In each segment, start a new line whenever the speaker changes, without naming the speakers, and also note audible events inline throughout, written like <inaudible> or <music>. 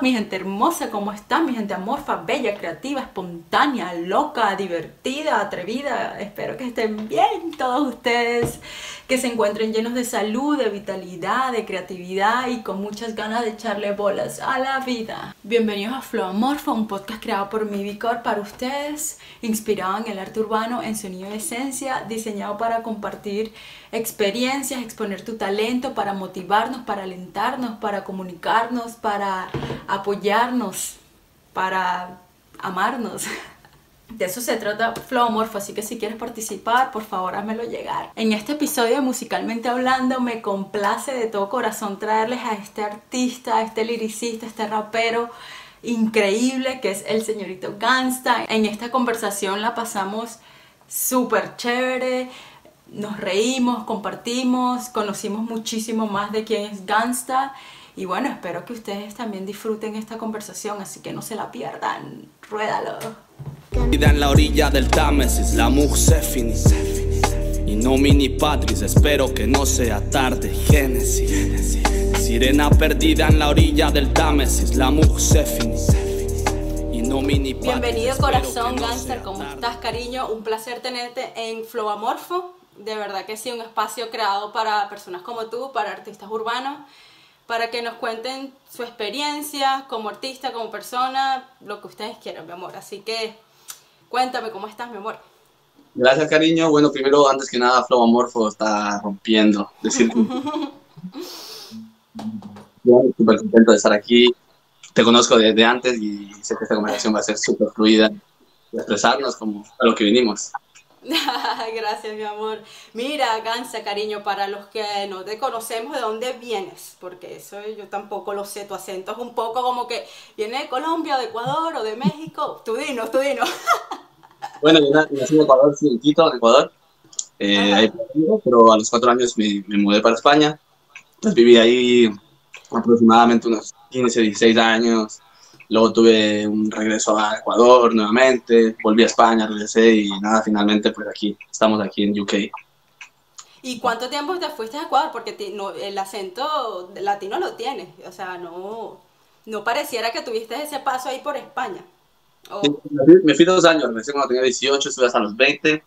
Mi gente hermosa, ¿cómo están? Mi gente amorfa, bella, creativa, espontánea, loca, divertida, atrevida. Espero que estén bien todos ustedes, que se encuentren llenos de salud, de vitalidad, de creatividad y con muchas ganas de echarle bolas a la vida. Bienvenidos a Flow Amorfa, un podcast creado por Mivicor para ustedes, inspirado en el arte urbano, en sonido de esencia, diseñado para compartir experiencias, exponer tu talento, para motivarnos, para alentarnos, para comunicarnos, para apoyarnos, para amarnos. <laughs> De eso se trata Flow Amorfo, así que si quieres participar, por favor házmelo llegar. En este episodio, musicalmente hablando, me complace de todo corazón traerles a este artista, a este liricista, a este rapero increíble que es el señorito Gangsta. En esta conversación la pasamos súper chévere nos reímos, compartimos, conocimos muchísimo más de quién es Gangsta y bueno, espero que ustedes también disfruten esta conversación, así que no se la pierdan. Ruédalo.
en la orilla del Támesis, la Y no mini patris, espero que no sea tarde, Génesis. Sirena perdida en la orilla del Támesis, la Y no mini
Bienvenido corazón gangster, ¿cómo estás cariño? Un placer tenerte en Flow Amorfo de verdad que sí, un espacio creado para personas como tú, para artistas urbanos, para que nos cuenten su experiencia como artista, como persona, lo que ustedes quieran, mi amor. Así que cuéntame cómo estás, mi amor.
Gracias, cariño. Bueno, primero, antes que nada, Flow Amorfo está rompiendo. Decir <laughs> súper contento de estar aquí. Te conozco desde antes y sé que esta conversación va a ser súper fluida y expresarnos como a lo que vinimos. <laughs>
Gracias, mi amor. Mira, Gansa, cariño, para los que no te conocemos, ¿de dónde vienes? Porque eso yo tampoco lo sé. Tu acento es un poco como que viene de Colombia, de Ecuador o de México. Tú dinos, tú dinos. <laughs>
bueno, yo nací en Ecuador, sí, en Quito, en Ecuador. Eh, pero a los cuatro años me, me mudé para España. Entonces viví ahí aproximadamente unos 15, 16 años. Luego tuve un regreso a Ecuador nuevamente, volví a España, regresé y nada, finalmente pues aquí, estamos aquí en UK.
¿Y cuánto tiempo te fuiste a Ecuador? Porque el acento latino lo tienes, o sea, no, no pareciera que tuviste ese paso ahí por España.
me fui dos años, me cuando tenía 18, estuve hasta los 20,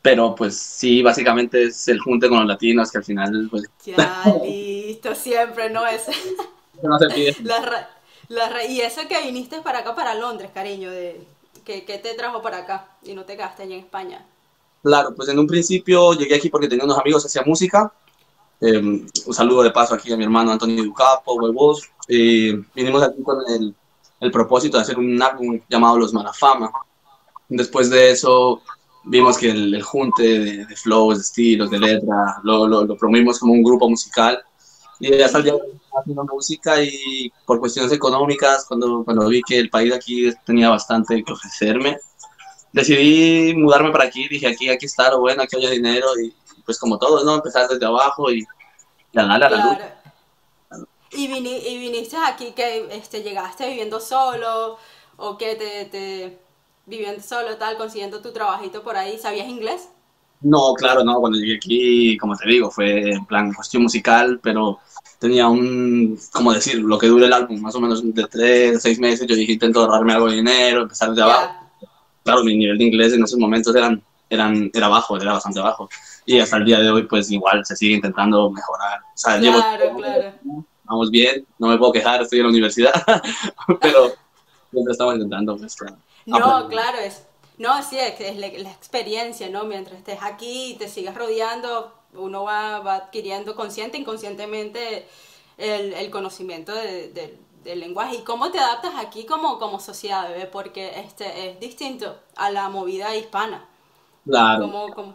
pero pues sí, básicamente es el junte con los latinos que al final pues...
Ya, listo, siempre, ¿no? Es... <laughs>
no se pide. <laughs>
y eso que viniste para acá, para Londres, cariño, de, que, te trajo para acá y no te quedaste allá en España?
Claro, pues en un principio llegué aquí porque tenía unos amigos que hacían música. Em, un saludo de paso aquí a mi hermano Antonio Ducapo, huevos. vinimos aquí con el, el, propósito de hacer un álbum llamado Los Malafama. Después de eso vimos que el, junte de, de, flows, de estilos, de letra, lo, lo, lo promovimos como un grupo musical. Y hasta el día haciendo música y por cuestiones económicas, cuando, cuando vi que el país aquí tenía bastante que ofrecerme, decidí mudarme para aquí, dije aquí, aquí está lo bueno, aquí haya dinero y pues como todo, ¿no? Empezar desde abajo y ganar a la luz.
¿Y, ¿Y viniste aquí que este, llegaste viviendo solo o que te, te viviendo solo tal, consiguiendo tu trabajito por ahí? ¿Sabías inglés?
No, claro, no. Cuando llegué aquí, como te digo, fue en plan cuestión musical, pero tenía un, como decir, lo que dure el álbum, más o menos de tres, seis meses, yo dije, intento ahorrarme algo de dinero, empezar desde abajo. Claro, mi nivel de inglés en esos momentos eran, eran, era bajo, era bastante bajo. Y hasta el día de hoy, pues igual se sigue intentando mejorar. O sea,
claro, claro.
Vamos bien, no me puedo quejar, estoy en la universidad, <laughs> pero siempre estamos intentando. Pues,
no, claro, es, no, sí, es, es la, la, experiencia, ¿no? Mientras estés aquí y te sigas rodeando, uno va, va adquiriendo consciente, inconscientemente el, el conocimiento de, del lenguaje. ¿Y cómo te adaptas aquí como, como sociedad, bebé? Porque este es distinto a la movida hispana.
Claro.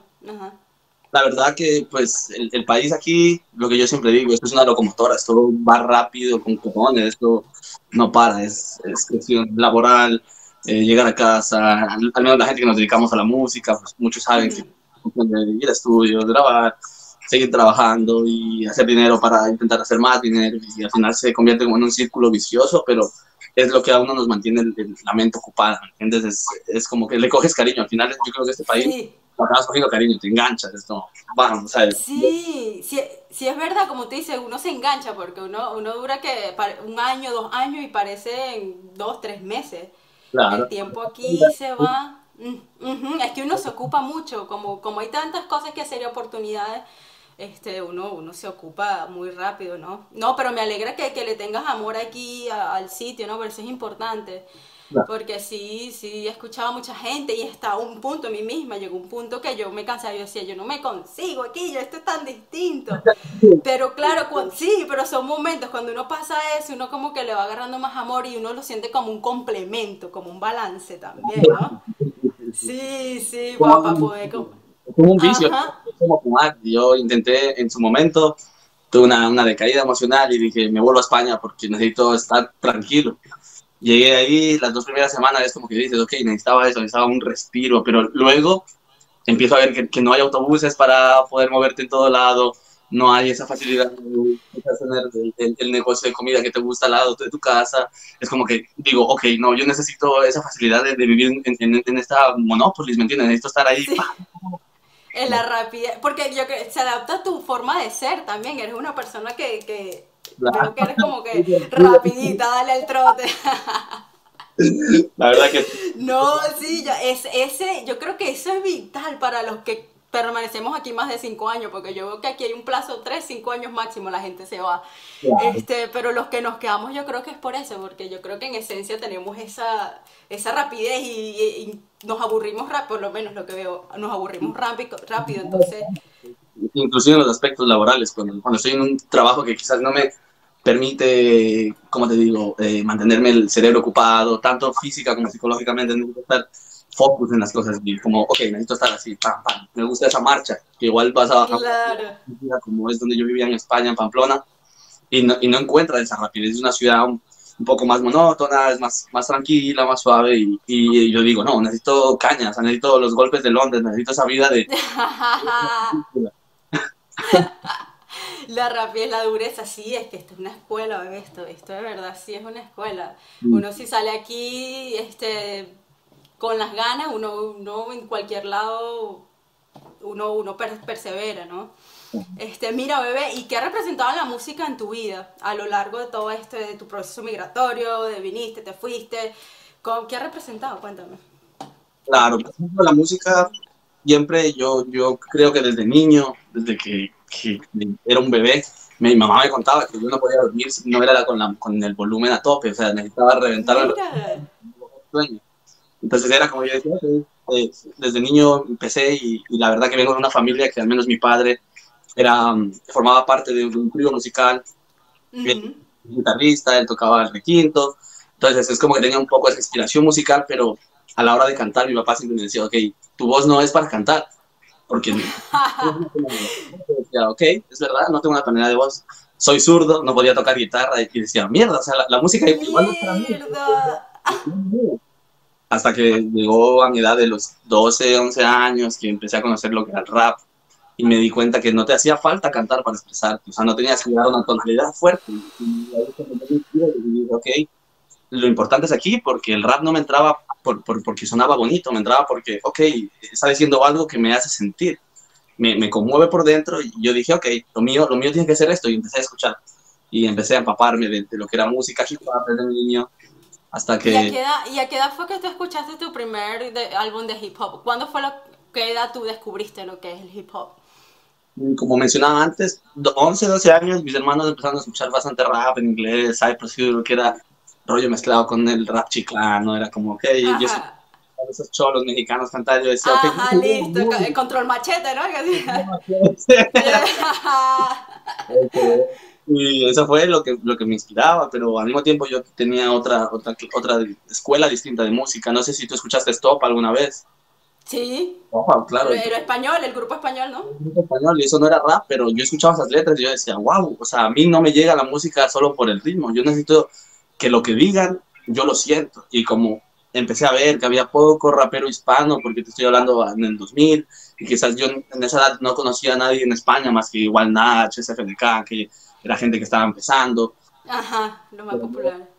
La verdad que pues el, el, país aquí, lo que yo siempre digo, esto es una locomotora, esto va rápido con cojones, esto no para, es, es cuestión laboral, eh, llegar a casa, al, menos la gente que nos dedicamos a la música, pues muchos saben que ir a estudios, grabar, seguir trabajando y hacer dinero para intentar hacer más dinero y al final se convierte como en un círculo vicioso, pero es lo que a uno nos mantiene la mente ocupada, ¿entiendes? Es, es, como que le coges cariño, al final yo creo que este país acabas cogiendo cariño, te enganchas, esto, vamos, ¿sabes?
Sí, sí, sí es verdad, como tú dices, uno se engancha porque uno, uno dura que un año, dos años y parece en dos, tres meses. Claro. El tiempo aquí se va. Es que uno se ocupa mucho, como, como hay tantas cosas que hacer y oportunidades, este, uno, uno se ocupa muy rápido, ¿no? No, pero me alegra que, que le tengas amor aquí al sitio, ¿no? Pero eso es importante. Porque sí, sí, he escuchado a mucha gente y hasta un punto, a mí misma, llegó un punto que yo me cansaba, yo decía, yo no me consigo aquí, yo esto es tan distinto. <laughs> Pero claro, sí, pero son momentos, cuando uno pasa eso, uno como que le va agarrando más amor y uno lo siente como un complemento, como un balance también, ¿no? Sí, sí, para poder... Como
un vicio, como fumar. Yo intenté en su momento, tuve una, una decaída emocional y dije, me vuelvo a España porque necesito estar tranquilo llegué ahí, las dos primeras semanas es como que dices, ok, necesitaba eso, necesitaba un respiro, pero luego empiezo a ver que, que no hay autobuses para poder moverte en todo lado, no hay esa facilidad de tener el, negocio de comida que te gusta al lado de tu casa. Es como que digo, ok, no, yo necesito esa facilidad de, vivir en, en, esta monópolis, ¿me entiendes? Necesito estar ahí.
En la rapidez, porque yo creo que se adapta a tu forma de ser también, eres una persona que, que Creo que eres como que rapidita, dale el trote.
La verdad que...
No, sí, yo, es, ese, yo creo que eso es vital para los que permanecemos aquí más de cinco años, porque yo veo que aquí hay un plazo, tres, cinco años máximo, la gente se va. Este, pero los que nos quedamos yo creo que es por eso, porque yo creo que en esencia tenemos esa, esa rapidez y, nos aburrimos rápido, por lo menos lo que veo, nos aburrimos rápido, rápido entonces...
Inclusive en los aspectos laborales, cuando, cuando estoy en un trabajo que quizás no me permite, como te digo, eh, mantenerme el cerebro ocupado, tanto física como psicológicamente, necesito estar focus en las cosas, y como, ok, necesito estar así, pam, pam, me gusta esa marcha, que igual vas a claro. como es donde yo vivía en España, en Pamplona, y no, y no encuentras esa rapidez, es una ciudad un, poco más monótona, es más, más tranquila, más suave, y, y, yo digo, no, necesito cañas, necesito los golpes de Londres, necesito esa vida de... <laughs>
la rapidez, la dureza, sí, es que esto es una escuela, esto, esto de verdad sí es una escuela. Mm. Uno si sale aquí este, con las ganas, uno, uno en cualquier lado, uno, uno persevera, ¿no? Este, mira, bebé, ¿y qué ha representado la música en tu vida a lo largo de todo este, de tu proceso migratorio, de viniste, te fuiste? ¿Qué ha representado? Cuéntame.
Claro, la música siempre, yo, yo creo que desde niño, desde que que era un bebé, mi mamá me contaba que yo no podía dormir si no era con, la, con el volumen a tope, o sea, necesitaba reventar el Entonces era como yo decía, eh, desde niño empecé y, la verdad que vengo de una familia que al menos mi padre era, formaba parte de un trío musical, guitarrista, él tocaba el requinto, entonces es como que tenía un poco de inspiración musical, pero a la hora de cantar mi papá siempre me decía, ok, tu voz no es para cantar, porque <laughs> decía, ok, es verdad, no tengo una tonalidad de voz, soy zurdo, no podía tocar guitarra, y decía, mierda, o sea, la, música igual no es para mí. <laughs> Hasta que llegó a mi edad de los 12, 11 años, que empecé a conocer lo que era el rap, y me di cuenta que no te hacía falta cantar para expresarte, o sea, no tenías que dar una tonalidad fuerte. Y dije, ok, lo importante es aquí, porque el rap no me entraba por, por, porque sonaba bonito, me entraba porque, ok, está diciendo algo que me hace sentir me, me, conmueve por dentro y yo dije, ok, lo mío, lo mío tiene que ser esto y empecé a escuchar y empecé a empaparme de, lo que era música hip desde niño hasta que...
¿Y a, qué edad, ¿Y a qué edad fue que tú escuchaste tu primer álbum de hip hop? ¿Cuándo fue la qué edad tú descubriste lo que es el hip hop?
Como mencionaba antes, 11, 12 años, mis hermanos empezaron a escuchar bastante rap en inglés, Cypress Hill, que era rollo mezclado con el rap chiclano, era como, ok, yo esos cholos mexicanos cantar, yo decía,
Ajá, <laughs> listo, control machete, ¿no? <laughs> <laughs>
y eso fue lo que, lo que me inspiraba, pero al mismo tiempo yo tenía otra, otra, otra escuela distinta de música. No sé si tú escuchaste Stop alguna vez.
Sí.
Oh, claro.
Pero español, el grupo español, ¿no?
El grupo español, y eso no era rap, pero yo escuchaba esas letras y yo decía, wow, o sea, a mí no me llega la música solo por el ritmo, yo necesito que lo que digan, yo lo siento. Y como empecé a ver que había poco rapero hispano, porque te estoy hablando en el 2000, y quizás yo en esa edad no conocía a nadie en España más que igual Nach, SFDK, que era gente que estaba empezando.
Ajá, lo más popular.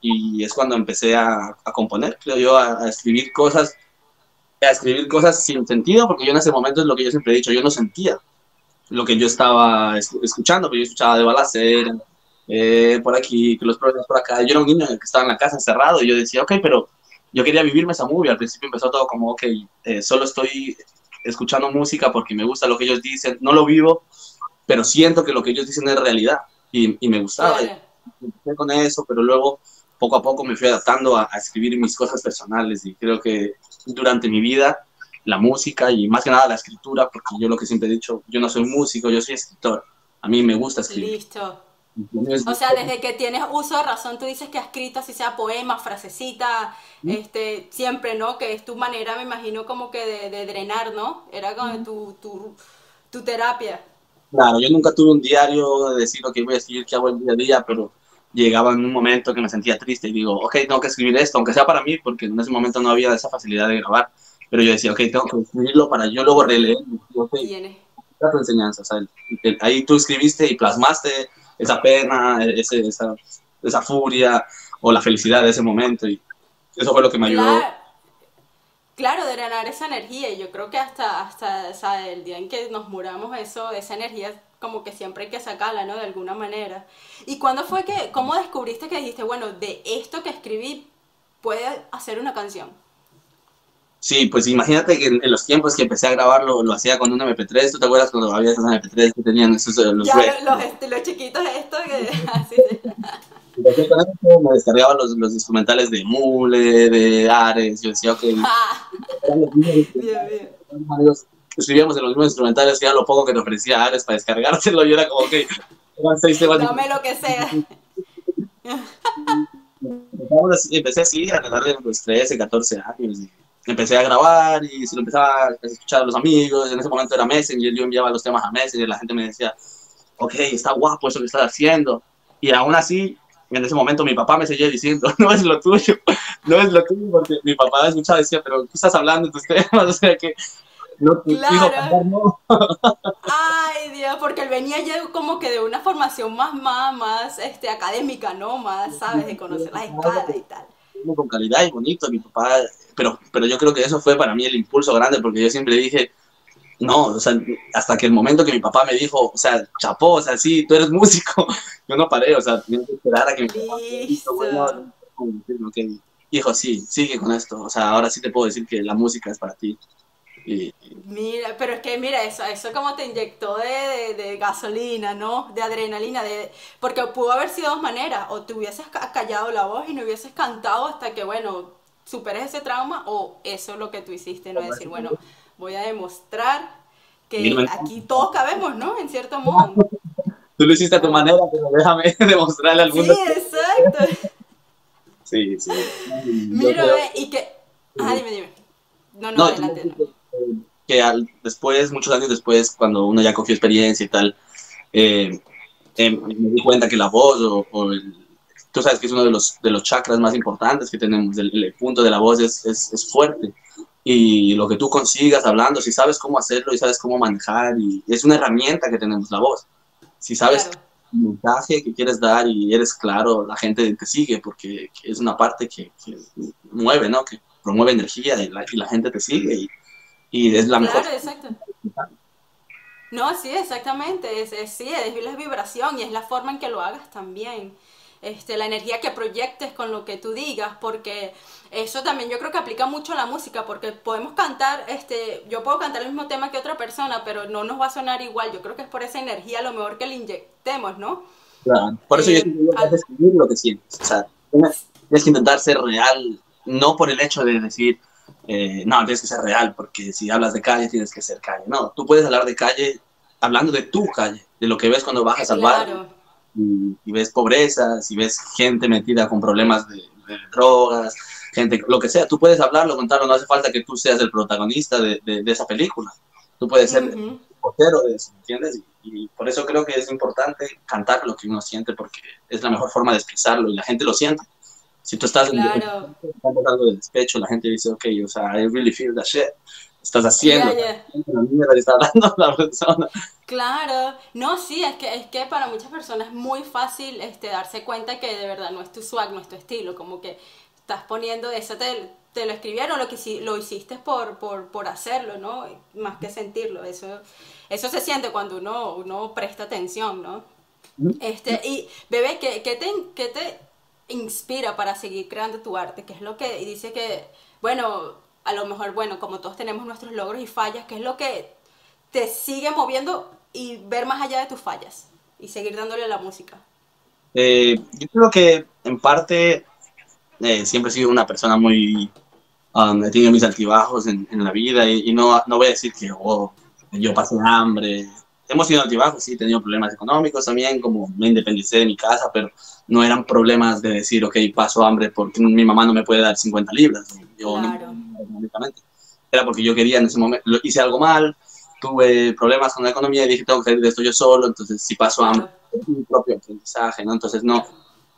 y es cuando empecé a, a componer, creo yo, a, escribir cosas a escribir cosas sin sentido, porque yo en ese momento es lo que yo siempre he dicho, yo no sentía lo que yo estaba escuchando, porque yo escuchaba de balacera, eh, por aquí, que los problemas por acá. Yo era un niño que estaba en la casa encerrado y yo decía, ok, pero yo quería vivirme esa movie. Al principio empezó todo como, ok, eh, solo estoy escuchando música porque me gusta lo que ellos dicen, no lo vivo, pero siento que lo que ellos dicen es realidad y, y me gustaba. Empecé con eso, pero luego poco a poco me fui adaptando a, a, escribir mis cosas personales y creo que durante mi vida la música y más que nada la escritura, porque yo lo que siempre he dicho, yo no soy músico, yo soy escritor. A mí me gusta escribir.
Listo. O sea, desde que tienes uso de razón, tú dices que has escrito, así sea poema, frasecita, este, siempre, ¿no? Que es tu manera, me imagino, como que de, de drenar, ¿no? Era como tu, tu, tu, terapia.
Claro, yo nunca tuve un diario de decir lo que voy a escribir, qué hago el día a día, pero llegaba en un momento que me sentía triste y digo, ok, tengo que escribir esto, aunque sea para mí, porque en ese momento no había esa facilidad de grabar, pero yo decía, ok, tengo que escribirlo para yo luego releer. Okay, tu enseñanza, o sea, ahí tú escribiste y plasmaste esa pena, ese, esa, esa furia o la felicidad de ese momento y eso fue lo que me ayudó.
Claro, claro drenar esa energía y yo creo que hasta, hasta el día en que nos muramos eso, esa energía como que siempre hay que sacarla, ¿no? De alguna manera. ¿Y cuándo fue que, cómo descubriste que dijiste, bueno, de esto que escribí puede hacer una canción?
Sí, pues imagínate que en, los tiempos que empecé a grabarlo, lo hacía con un MP3. ¿Tú te acuerdas cuando había esos MP3 que tenían esos los
ya, los, este, los, chiquitos estos que... <laughs> Así,
me descargaba los, los, instrumentales de Mule, de Ares. Yo decía, ok. <laughs> Escribíamos en los mismos instrumentales que era lo poco que te ofrecía Ares para descargárselo. Y era como, ok,
seis temas. Dame lo que sea.
Empecé así a darle los 13, 14 años. Y empecé a grabar y se lo empezaba a escuchar a los amigos. En ese momento era Messenger, yo enviaba los temas a Messenger, la gente me decía, ok, está guapo eso que estás haciendo. Y aún así, en ese momento mi papá me seguía diciendo, <laughs> no es lo tuyo, no es lo tuyo, porque mi papá escuchaba y decía, pero ¿qué estás hablando de tus temas? <laughs> O sea que no
claro. no. Ay, Dios, porque él venía ya como que de una formación más, más, más este, académica, ¿no? Más, ¿sabes? De conocer las escalas y tal
con calidad y bonito. Mi papá, pero, pero yo creo que eso fue para mí el impulso grande, porque yo siempre dije, no, o sea, hasta que el momento que mi papá me dijo, o sea, chapó, o sea, sí, tú eres <laughs> músico, yo no paré, o sea, tenía que esperar a que mi papá me bueno, hijo, sí, sigue con esto, o sea, ahora sí te puedo decir que la música es para ti.
Mira, pero es que mira, eso, eso como te inyectó de, de, gasolina, ¿no? De adrenalina, de, porque pudo haber sido dos maneras, o te hubieses callado la voz y no hubieses cantado hasta que, bueno, superes ese trauma, o eso es lo que tú hiciste, ¿no? Decir, bueno, voy a demostrar que aquí todos cabemos, ¿no? En cierto modo. <laughs>
Tú lo hiciste a tu manera, pero déjame <laughs> demostrarle al mundo.
Sí, exacto.
sí, sí.
Mira, y que... Ah, dime, dime. No, no, no adelante. No
que al, después, muchos años después, cuando uno ya cogió experiencia y tal, eh, eh, me di cuenta que la voz o, el, tú sabes que es uno de los, de los chakras más importantes que tenemos, el, punto de la voz es, es, es, fuerte y lo que tú consigas hablando, si sabes cómo hacerlo y sabes cómo manejar, y es una herramienta que tenemos la voz. Si sabes claro. el mensaje que quieres dar y eres claro, la gente te sigue porque es una parte que, que mueve, ¿no? Que promueve energía y la, y la gente te sigue y, y es la
claro,
mejor.
exacto. No, sí, exactamente, es, es, sí, es la vibración y es la forma en que lo hagas también. Este, la energía que proyectes con lo que tú digas, porque eso también yo creo que aplica mucho a la música, porque podemos cantar, este, yo puedo cantar el mismo tema que otra persona, pero no nos va a sonar igual. Yo creo que es por esa energía lo mejor que le inyectemos, ¿no?
Claro, por eso eh, yo al... escribir lo que sientes. O sea, tienes que intentar ser real, no por el hecho de decir, eh, no, tienes que ser real, porque si hablas de calle tienes que ser calle. No, tú puedes hablar de calle hablando de tu calle, de lo que ves cuando bajas al barrio y, y, ves pobreza, si ves gente metida con problemas de, de, drogas, gente, lo que sea, tú puedes hablarlo, contarlo, no hace falta que tú seas el protagonista de, de, de esa película. Tú puedes ser uh -huh. el portero de eso, ¿entiendes? Y, y, por eso creo que es importante cantar lo que uno siente, porque es la mejor forma de expresarlo y la gente lo siente. Si tú estás
claro.
en algo de despecho, la gente dice, ok, o sea, I really feel that shit. Estás haciendo,
yeah, yeah.
la está persona.
Claro, no, sí, es que, es que para muchas personas es muy fácil este, darse cuenta que de verdad no es tu swag, no es tu estilo, como que estás poniendo, eso te, te lo escribieron, lo que lo hiciste por, por, por, hacerlo, ¿no? Más que sentirlo, eso, eso se siente cuando uno, uno presta atención, ¿no? Este, y bebé, ¿qué, qué, te, ¿qué te inspira para seguir creando tu arte? ¿Qué es lo que dice que, bueno, a lo mejor, bueno, como todos tenemos nuestros logros y fallas, ¿qué es lo que te sigue moviendo y ver más allá de tus fallas y seguir dándole a la música?
Eh, yo creo que en parte eh, siempre he sido una persona muy... Um, he tenido mis altibajos en, en la vida y, no, no voy a decir que oh, yo pasé hambre. Hemos tenido altibajos, sí, he tenido problemas económicos también, como me independicé de mi casa, pero no eran problemas de decir, ok, paso hambre porque mi mamá no me puede dar 50 libras. Yo claro. no, era porque yo quería en ese momento, hice algo mal, tuve problemas con la economía y dije, tengo que salir de esto yo solo, entonces si paso hambre, es mi propio aprendizaje, ¿no? Entonces no,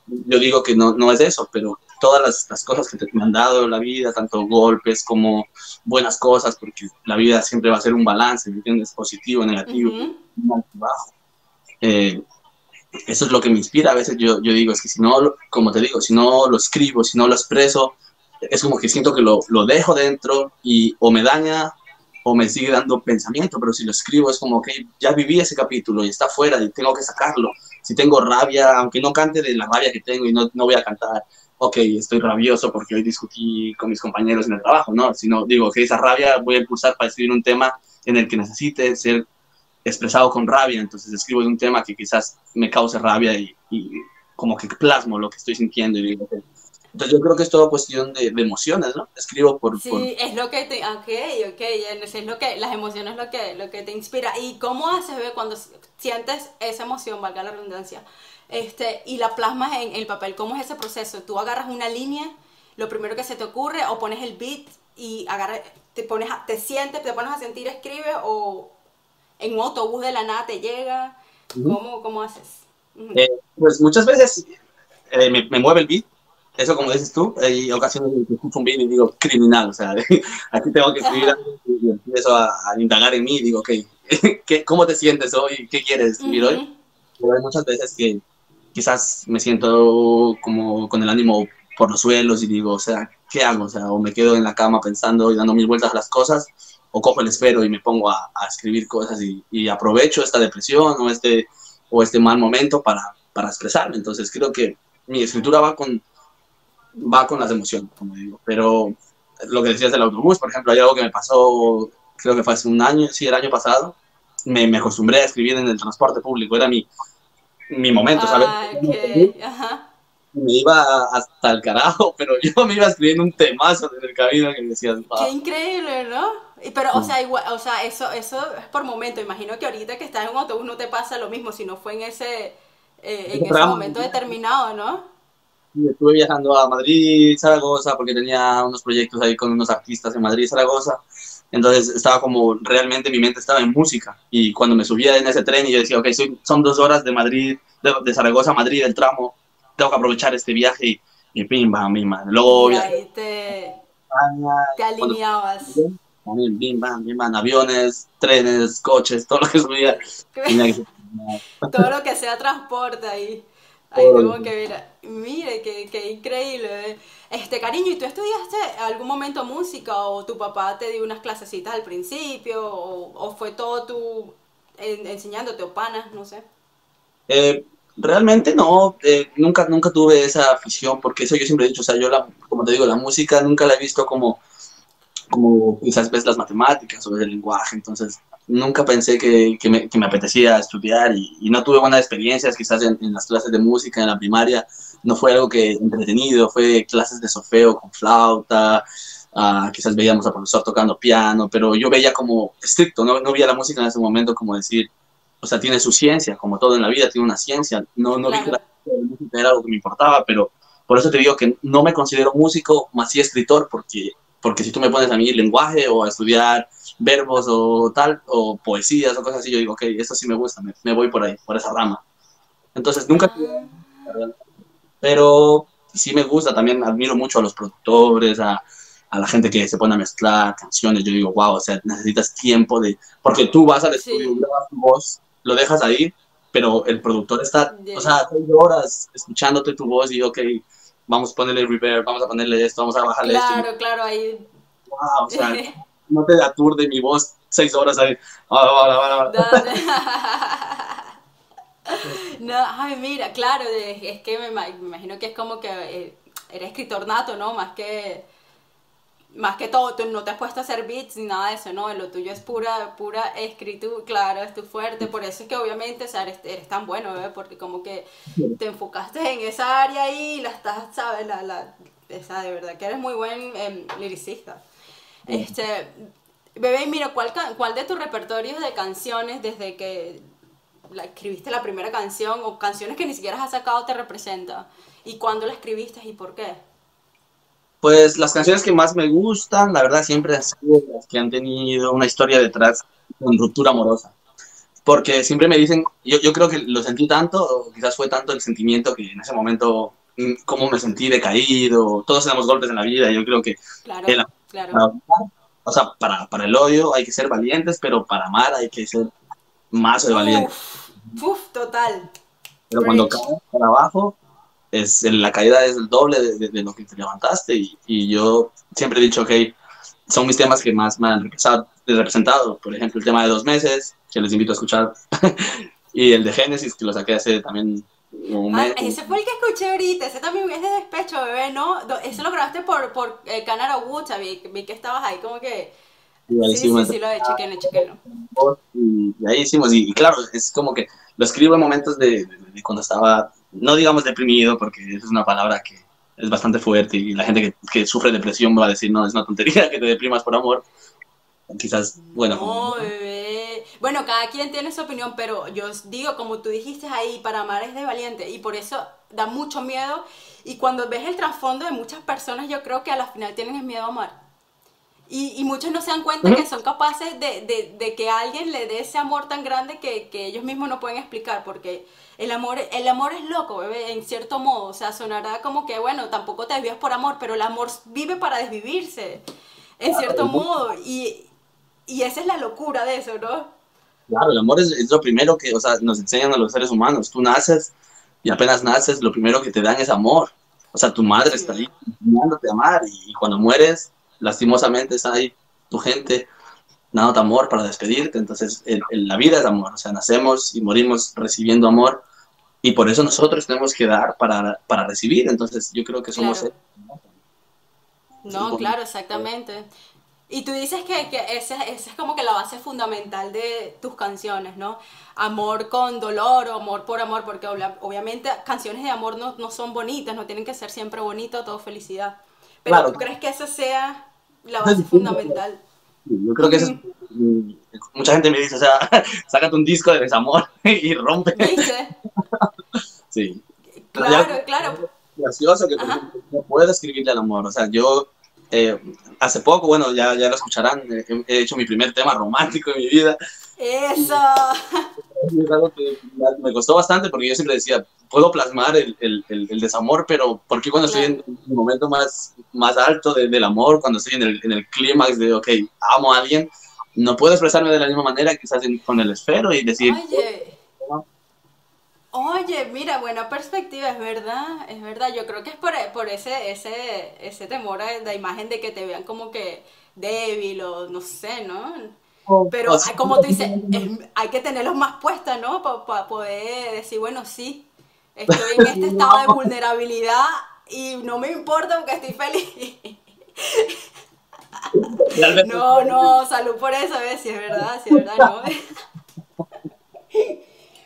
yo digo que no, no es eso, pero todas las, las, cosas que te me han dado la vida, tanto golpes como buenas cosas, porque la vida siempre va a ser un balance, ¿me entiendes? Positivo, negativo, bajo. Eh, eso es lo que me inspira. A veces yo, yo digo, es que si no, como te digo, si no lo escribo, si no lo expreso, es como que siento que lo, lo dejo dentro y o me daña o me sigue dando pensamiento, pero si lo escribo es como que ya viví ese capítulo y está fuera y tengo que sacarlo. Si tengo rabia, aunque no cante de la rabia que tengo y no, no voy a cantar, ok, estoy rabioso porque hoy discutí con mis compañeros en el trabajo, ¿no? Sino digo que esa rabia voy a impulsar para escribir un tema en el que necesite ser expresado con rabia, entonces escribo de un tema que quizás me cause rabia y, y como que plasmo lo que estoy sintiendo y digo, entonces yo creo que es todo cuestión de, emociones, ¿no? Escribo por...
Sí, es lo que te... Ok, ok, es lo que... Las emociones es lo que, lo que te inspira. ¿Y cómo haces, ve, cuando sientes esa emoción, valga la redundancia, este, y la plasmas en el papel? ¿Cómo es ese proceso? ¿Tú agarras una línea, lo primero que se te ocurre, o pones el beat y agarras, te, pones te sientes, te pones a sentir, escribe, o en un autobús de la nada te llega? ¿Cómo, ¿Cómo, haces?
Eh, pues muchas veces eh, me, me mueve el beat eso como dices tú, hay ocasiones en que escucho un video y digo, criminal, o sea, <laughs> aquí tengo que escribir y empiezo a, indagar en mí y digo, ok, <laughs> ¿qué, ¿cómo te sientes hoy? ¿Qué quieres escribir hoy? Pero hay muchas veces que quizás me siento como con el ánimo por los suelos y digo, o sea, ¿qué hago? O sea, o me quedo en la cama pensando y dando mil vueltas a las cosas, o cojo el esfero y me pongo a, escribir cosas y, aprovecho esta depresión o este, o este mal momento para, para expresarme. Entonces creo que mi escritura va con, va con las emociones, como digo. Pero lo que decías del autobús, por ejemplo, hay algo que me pasó, creo que fue hace un año, sí, el año pasado, me, me acostumbré a escribir en el transporte público, era mi, mi momento, ¿sabes?
Ah, okay. Ajá.
Me iba hasta el carajo, <laughs> pero yo me iba escribiendo un temazo en el camino que me decías,
Qué increíble, ¿no? Pero, o sea, igual, o sea, eso, eso es por momento. Imagino que ahorita que estás en un autobús no te pasa lo mismo, si no fue en ese, eh, en ese momento determinado, ¿no?
estuve viajando a Madrid, Zaragoza, porque tenía unos proyectos ahí con unos artistas en Madrid, Zaragoza. Entonces estaba como, realmente mi mente estaba en música. Y cuando me subía en ese tren y yo decía, ok, son dos horas de Madrid, de, Zaragoza a Madrid, el tramo, tengo que aprovechar este viaje y, y pim, bam, bim, bam. Luego
y ahí te, te alineabas.
También, bim, bam, bam, aviones, trenes, coches, todo lo que subía. <laughs>
todo lo que sea transporte ahí. Ahí tengo que ver, mire, qué, qué increíble. Este, cariño, ¿y tú estudiaste algún momento música o tu papá te dio unas clasecitas al principio o, fue todo tú enseñándote o panas, no sé?
Eh, realmente no, eh, nunca, nunca tuve esa afición porque eso yo siempre he dicho, o sea, yo la, como te digo, la música nunca la he visto como, como quizás ves las matemáticas o ves el lenguaje, entonces nunca pensé que, que, me, apetecía estudiar y, y, no tuve buenas experiencias quizás en, en, las clases de música en la primaria. No fue algo que entretenido, fue clases de sofeo con flauta, uh, quizás veíamos al profesor tocando piano, pero yo veía como estricto, no, no veía la música en ese momento como decir, o sea, tiene su ciencia, como todo en la vida tiene una ciencia. No, no claro. vi que la música era algo que me importaba, pero por eso te digo que no me considero músico, más sí escritor, porque, porque si tú me pones a mí lenguaje o a estudiar verbos o tal, o poesías o cosas así, yo digo, ok, eso sí me gusta, me, me voy por ahí, por esa rama. Entonces, nunca... Pero sí me gusta, también admiro mucho a los productores, a, a la gente que se pone a mezclar canciones, yo digo, wow, o sea, necesitas tiempo de... Porque tú vas al estudio, sí. grabas tu voz, lo dejas ahí, pero el productor está, o sea, seis horas escuchándote tu voz y, ok, vamos a ponerle reverb, vamos a ponerle esto, vamos a bajarle
claro,
esto.
Claro, claro, ahí.
Wow, o sea, <laughs> no te aturde mi voz seis horas ahí. Ah, <laughs>
no, ay, mira, claro, es que me, me, imagino que es como que eh, eres escritor nato, ¿no? Más que más que todo, tú no te has puesto a hacer beats ni nada de eso, ¿no? Lo tuyo es pura, pura escritura, claro, es tu fuerte, por eso es que obviamente, o sea, eres, eres tan bueno, ¿eh? Porque como que te enfocaste en esa área y la estás, ¿sabes? La, la, esa, de verdad que eres muy buen eh, liricista. Este, bebé, mira, ¿cuál, ¿cuál de tus repertorios de canciones desde que la, escribiste la primera canción o canciones que ni siquiera has sacado te representa? ¿Y cuándo la escribiste y por qué?
Pues las canciones que más me gustan, la verdad, siempre han sido las que han tenido una historia detrás con ruptura amorosa. Porque siempre me dicen, yo, yo creo que lo sentí tanto, o quizás fue tanto el sentimiento que en ese momento, cómo me sentí decaído, todos tenemos golpes en la vida, yo creo que...
Claro,
el,
claro.
Para, o sea, para, para, el odio hay que ser valientes, pero para amar hay que ser más de valientes.
Uf, uf, total.
Pero cuando caes para abajo, es, la caída es el doble de, de, de lo que te levantaste y, y, yo siempre he dicho, ok, son mis temas que más me han representado, por ejemplo, el tema de dos meses, que les invito a escuchar, <laughs> y el de Génesis, que lo saqué hace también un mes.
Ah, ese fue el que escuché ahorita, ese también es de despecho, bebé, ¿no? Ese lo grabaste por, por eh, Canara Wucha, vi, vi, que estabas ahí como que...
Y ahí
sí, sí, sí, lo he chequenlo, chequenlo.
Y ahí hicimos, y, y, claro, es como que lo escribo en momentos de, de, de cuando estaba no digamos deprimido, porque es una palabra que es bastante fuerte y la gente que, sufre depresión va a decir, no, es una tontería <laughs> que te deprimas por amor. Quizás, bueno.
No, bebé. Bueno, cada quien tiene su opinión, pero yo digo, como tú dijiste ahí, para amar es de valiente y por eso da mucho miedo. Y cuando ves el trasfondo de muchas personas, yo creo que a la final tienen miedo a amar. Y, y, muchos no se dan cuenta que son capaces de, de, de, que alguien le dé ese amor tan grande que, que, ellos mismos no pueden explicar, porque el amor, el amor es loco, bebé, en cierto modo. O sea, sonará como que, bueno, tampoco te desvías por amor, pero el amor vive para desvivirse, en cierto modo. Y, y esa es la locura de eso, ¿no?
Claro, el amor es, es, lo primero que, o sea, nos enseñan a los seres humanos. Tú naces y apenas naces, lo primero que te dan es amor. O sea, tu madre sí. está ahí enseñándote a amar y, y cuando mueres lastimosamente está ahí tu gente dándote amor para despedirte. Entonces, el, el, la vida es amor. O sea, nacemos y morimos recibiendo amor. Y por eso nosotros tenemos que dar para, para recibir. Entonces, yo creo que somos...
Claro. No, claro, exactamente. Y tú dices que, que esa, esa es como que la base fundamental de tus canciones, ¿no? Amor con dolor o amor por amor, porque obviamente canciones de amor no, no son bonitas, no tienen que ser siempre bonitas, todo felicidad. Pero
Claro.
tú crees que esa sea la base fundamental.
Yo creo que eso es, mucha gente me dice, o sea, <laughs> sácate un disco de desamor <laughs> y rompe.
¿Viste? <laughs>
Sí.
Claro,
Ya-
claro.
Gracioso que no puedo escribirle al amor. O sea, yo eh, hace poco, bueno, ya, ya lo escucharán, eh, he, he hecho mi primer tema romántico en mi vida.
Eso.
Es algo que me costó bastante porque yo siempre decía, puedo plasmar el, el, el, el desamor, pero ¿por qué cuando estoy en el momento más, más alto de- del amor, cuando estoy en el, en el clímax de, ok, amo a alguien, no puedo expresarme de la misma manera quizás en- con el esfero y decir,
Oye. Oye, mira, buena perspectiva, es verdad, es verdad. Yo creo que es por, por ese, ese, ese temor a la imagen de que te vean como que débil o no sé, ¿no? Pero
o sea,
hay- como tú dices, es- hay que tenerlos más puestas, ¿no? Para poder decir, bueno, sí, estoy <laughs> en este estado de vulnerabilidad y no me importa porque estoy feliz. No, no, salud por eso, ¿ves? Si es verdad, si es verdad, no. <laughs>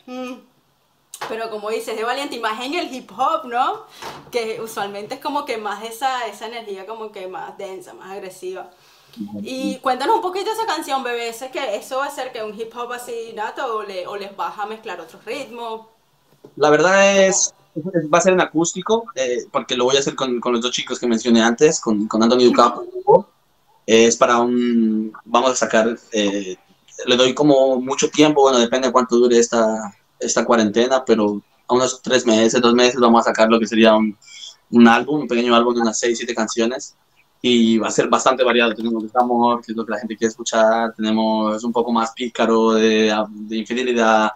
Mm. Pero como dices, de valiente, y más en el hip hop, ¿no? Que usualmente es como que más esa, esa energía como que más densa, más agresiva. Y cuéntanos un poquito esa canción, bebé. ¿Sé que eso va a ser que un hip hop así nato o, le, o les vas a mezclar otros ritmos?
La verdad es, es- va a ser en acústico, eh, porque lo voy a hacer con, con los dos chicos que mencioné antes, con, con Anthony Ducapo. Es para un, vamos a sacar, eh, le doy como mucho tiempo, bueno, depende de cuánto dure esta, esta cuarentena, pero a unos tres meses, dos meses vamos a sacar lo que sería un, un álbum, un pequeño álbum de unas seis, siete canciones. Y va a ser bastante variado. Tenemos de amor, que es lo que la gente quiere escuchar. Tenemos un poco más pícaro de, de infidelidad,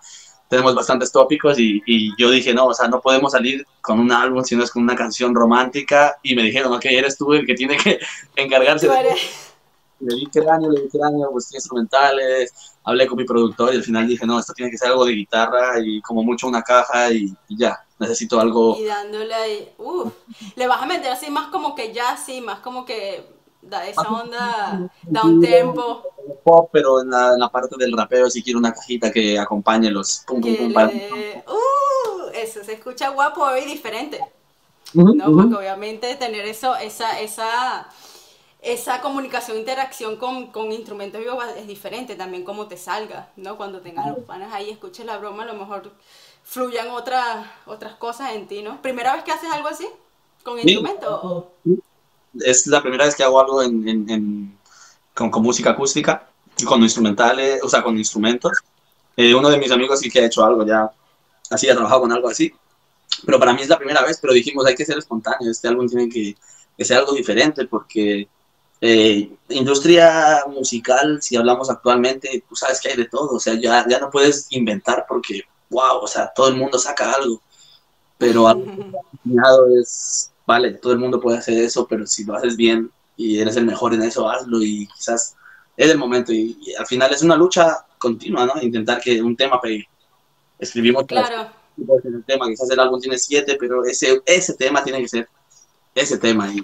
tenemos bastantes tópicos y, y, yo dije, no, o sea, no podemos salir con un álbum si no es con una canción romántica y me dijeron, ok, eres tú el que tiene que <laughs> encargarse de... <laughs> Le di cráneo, le di cráneo, busqué instrumentales, hablé con mi productor y al final dije, no, esto tiene que ser algo de guitarra y como mucho una caja y, ya, necesito algo...
Y dándole ahí, uff, le vas a meter así más como que ya, sí, más como que da esa onda, da un tempo.
Pop, pero en la, parte del rapeo si quiero una cajita que acompañe los pum pum pum.
Uh, eso se escucha guapo y diferente. ¿no? Porque obviamente tener eso, esa, esa, esa comunicación, interacción con, con instrumentos vivos es diferente también como te salga, ¿no? Cuando tengas los panas ahí, escuches la broma, a lo mejor fluyan otras, otras cosas en ti, ¿no? ¿Primera vez que haces algo así? ¿Con instrumentos?
es la primera vez que hago algo en, con, música acústica, con instrumentales, o sea, con instrumentos. Eh, uno de mis amigos sí que ha hecho algo ya, así ha trabajado con algo así. Pero para mí es la primera vez, pero dijimos, hay que ser espontáneo, este álbum tiene que, ser algo diferente porque eh, industria musical, si hablamos actualmente, tú sabes que hay de todo, o sea, ya, ya no puedes inventar porque, wow, o sea, todo el mundo saca algo, pero algo <laughs> es vale, todo el mundo puede hacer eso, pero si lo haces bien y eres el mejor en eso, hazlo y quizás es el momento. Y, al final es una lucha continua, ¿no? Intentar que un tema pegue. Escribimos
claro.
el tema, quizás el álbum tiene siete, pero ese, ese tema tiene que ser ese tema. Y,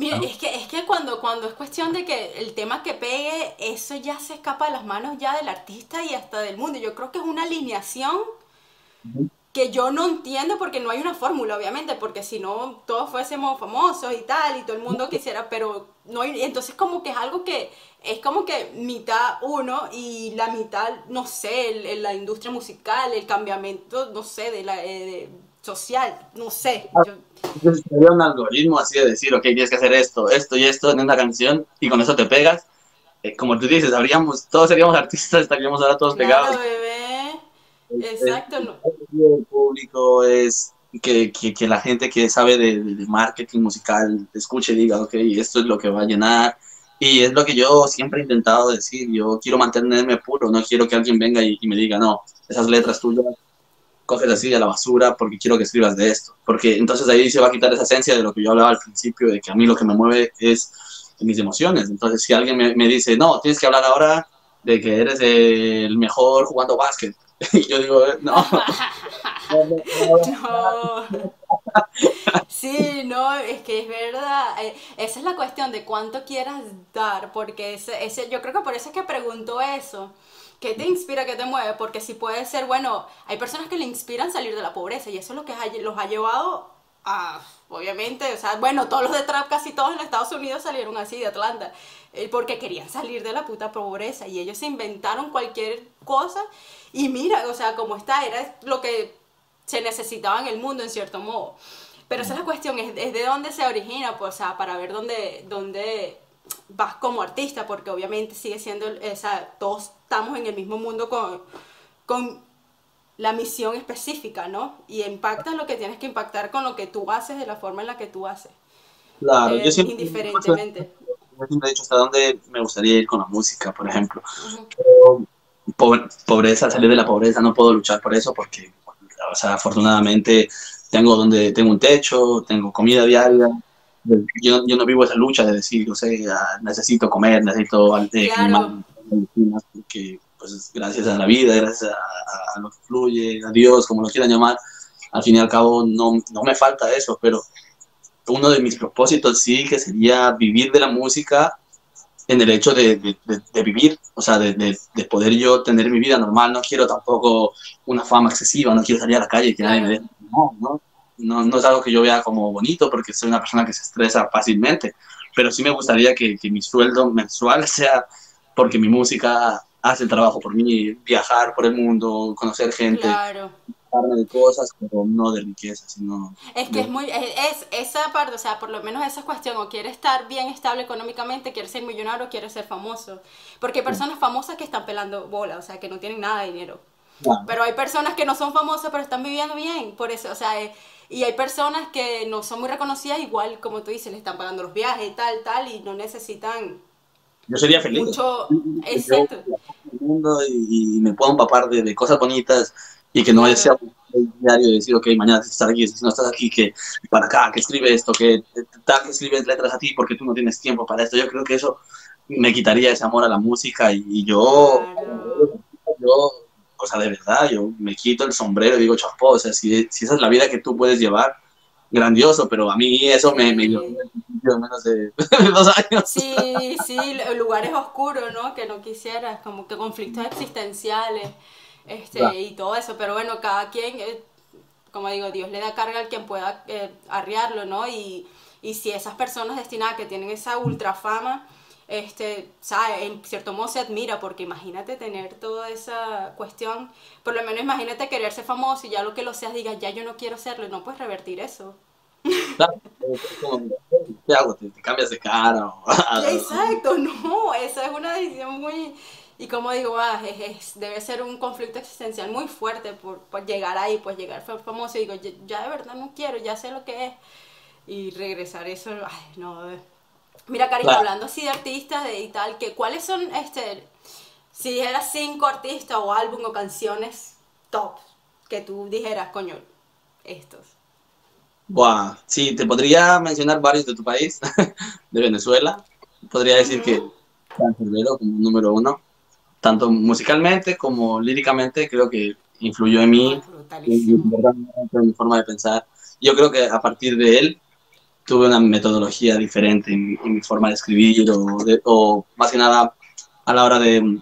Mira, es que, es que cuando, cuando es cuestión de que el tema que pegue, eso ya se escapa de las manos ya del artista y hasta del mundo. Yo creo que es una alineación que yo no entiendo porque no hay una fórmula, obviamente, porque si no todos fuésemos famosos y tal, y todo el mundo quisiera, pero no hay, entonces como que es algo que es como que mitad uno y la mitad, no sé, la industria musical, el cambiamiento, no sé, de la eh, social, no sé.
Ah, sería un algoritmo así de decir, ok, tienes que hacer esto, esto y esto en una canción y con eso te pegas. Eh, como tú dices, habríamos, todos seríamos artistas, estaríamos ahora todos pegados.
Exacto.
El público es que, que, la gente que sabe de, marketing musical escuche y diga, ok, esto es lo que va a llenar. Y es lo que yo siempre he intentado decir, yo quiero mantenerme puro, no quiero que alguien venga y, me diga, no, esas letras tuyas coges así a la basura porque quiero que escribas de esto. Porque entonces ahí se va a quitar esa esencia de lo que yo hablaba al principio, de que a mí lo que me mueve es mis emociones. Entonces si alguien me, me dice, no, tienes que hablar ahora de que eres el mejor jugando básquet, <laughs> Y yo digo, no. <laughs>
no. Sí, no, es que es verdad. Eh, esa es la cuestión de cuánto quieras dar, porque ese, ese, yo creo que por eso es que pregunto eso. ¿Qué te inspira, qué te mueve? Porque si puede ser, bueno, hay personas que le inspiran salir de la pobreza y eso es lo que los ha llevado a, obviamente, o sea, bueno, todos los de trap, casi todos en Estados Unidos salieron así de Atlanta, eh, porque querían salir de la puta pobreza y ellos se inventaron cualquier cosa y mira, o sea, como está, era lo que se necesitaba en el mundo en cierto modo. Pero esa es la cuestión, es, de dónde se origina, pues, o sea, para ver dónde, dónde vas como artista, porque obviamente sigue siendo, o sea, todos estamos en el mismo mundo con, con la misión específica, ¿no? Y impactas lo que tienes que impactar con lo que tú haces de la forma en la que tú haces.
Claro, yo
eh, siempre, indiferentemente.
Yo siempre he dicho hasta dónde me gustaría ir con la música, por ejemplo pobreza, salir de la pobreza, no puedo luchar por eso porque, o sea, afortunadamente tengo donde tengo un techo, tengo comida diaria. Yo, yo no vivo esa lucha de decir, o sea, necesito comer, necesito eh,
claro.
porque pues gracias a la vida, gracias a, a, lo que fluye, a Dios, como lo quieran llamar, al fin y al cabo no, no me falta eso, pero uno de mis propósitos sí que sería vivir de la música en el hecho de, de, vivir, o sea, de, de, poder yo tener mi vida normal. No quiero tampoco una fama excesiva, no quiero salir a la calle y que nadie me dé. No, no, no, no, es algo que yo vea como bonito porque soy una persona que se estresa fácilmente, pero sí me gustaría que, que mi sueldo mensual sea porque mi música hace el trabajo por mí, viajar por el mundo, conocer gente.
Claro
de cosas, pero no de riqueza, sino...
Es que es muy, es, esa parte, o sea, por lo menos esa cuestión, o quiere estar bien estable económicamente, quiere ser millonario, quiere ser famoso. Porque hay personas famosas que están pelando bola, o sea, que no tienen nada de dinero. Pero hay personas que no son famosas, pero están viviendo bien, por eso, o sea, eh, y hay personas que no son muy reconocidas, igual, como tú dices, le están pagando los viajes y tal, tal, y no necesitan...
Yo sería feliz.
Mucho, exacto.
el mundo y, me puedo empapar de, de, cosas bonitas y que no sea un diario de decir, ok, mañana estar aquí, si no estás aquí, que para acá, que escribe esto, que tal, que escribes letras a ti porque tú no tienes tiempo para esto. Yo creo que eso me quitaría ese amor a la música y, yo, yo, o sea, de verdad, yo me quito el sombrero y digo, chapó, o sea, si, si esa es la vida que tú puedes llevar, grandioso, pero a mí eso me, me dio menos <laughs> de dos años.
Sí, sí, lugares oscuros, ¿no? Que no quisieras, como que conflictos existenciales este, y todo eso, pero bueno, cada quien, eh, como digo, Dios le da carga al quien pueda eh, arriarlo, ¿no? Y, y si esas personas destinadas que tienen esa ultra fama, este, ¿sabe? en cierto modo se admira, porque imagínate tener toda esa cuestión, por lo menos imagínate querer ser famoso y ya lo que lo seas digas, ya yo no quiero serlo, no puedes revertir eso.
Claro, ¿qué hago? ¿Te, cambias de cara? <laughs>
Exacto, no, esa es una decisión muy, y como digo, ah, es, debe ser un conflicto existencial muy fuerte por, por llegar ahí, pues llegar famoso y digo, ya, ya, de verdad no quiero, ya sé lo que es, y regresar eso, ay, no, Mira, cariño, hablando así de artistas de, y tal, que ¿cuáles son, este, si dijeras cinco artistas o álbum o canciones top que tú dijeras, coño, estos?
Buah, sí, te podría mencionar varios de tu país, <laughs> de Venezuela. Podría decir que Cancerbero como número uno, tanto musicalmente como líricamente, creo que influyó en mí, en mi forma de pensar. Yo creo que a partir de él tuve una metodología diferente en, mi forma de escribir o, más que nada a la hora de,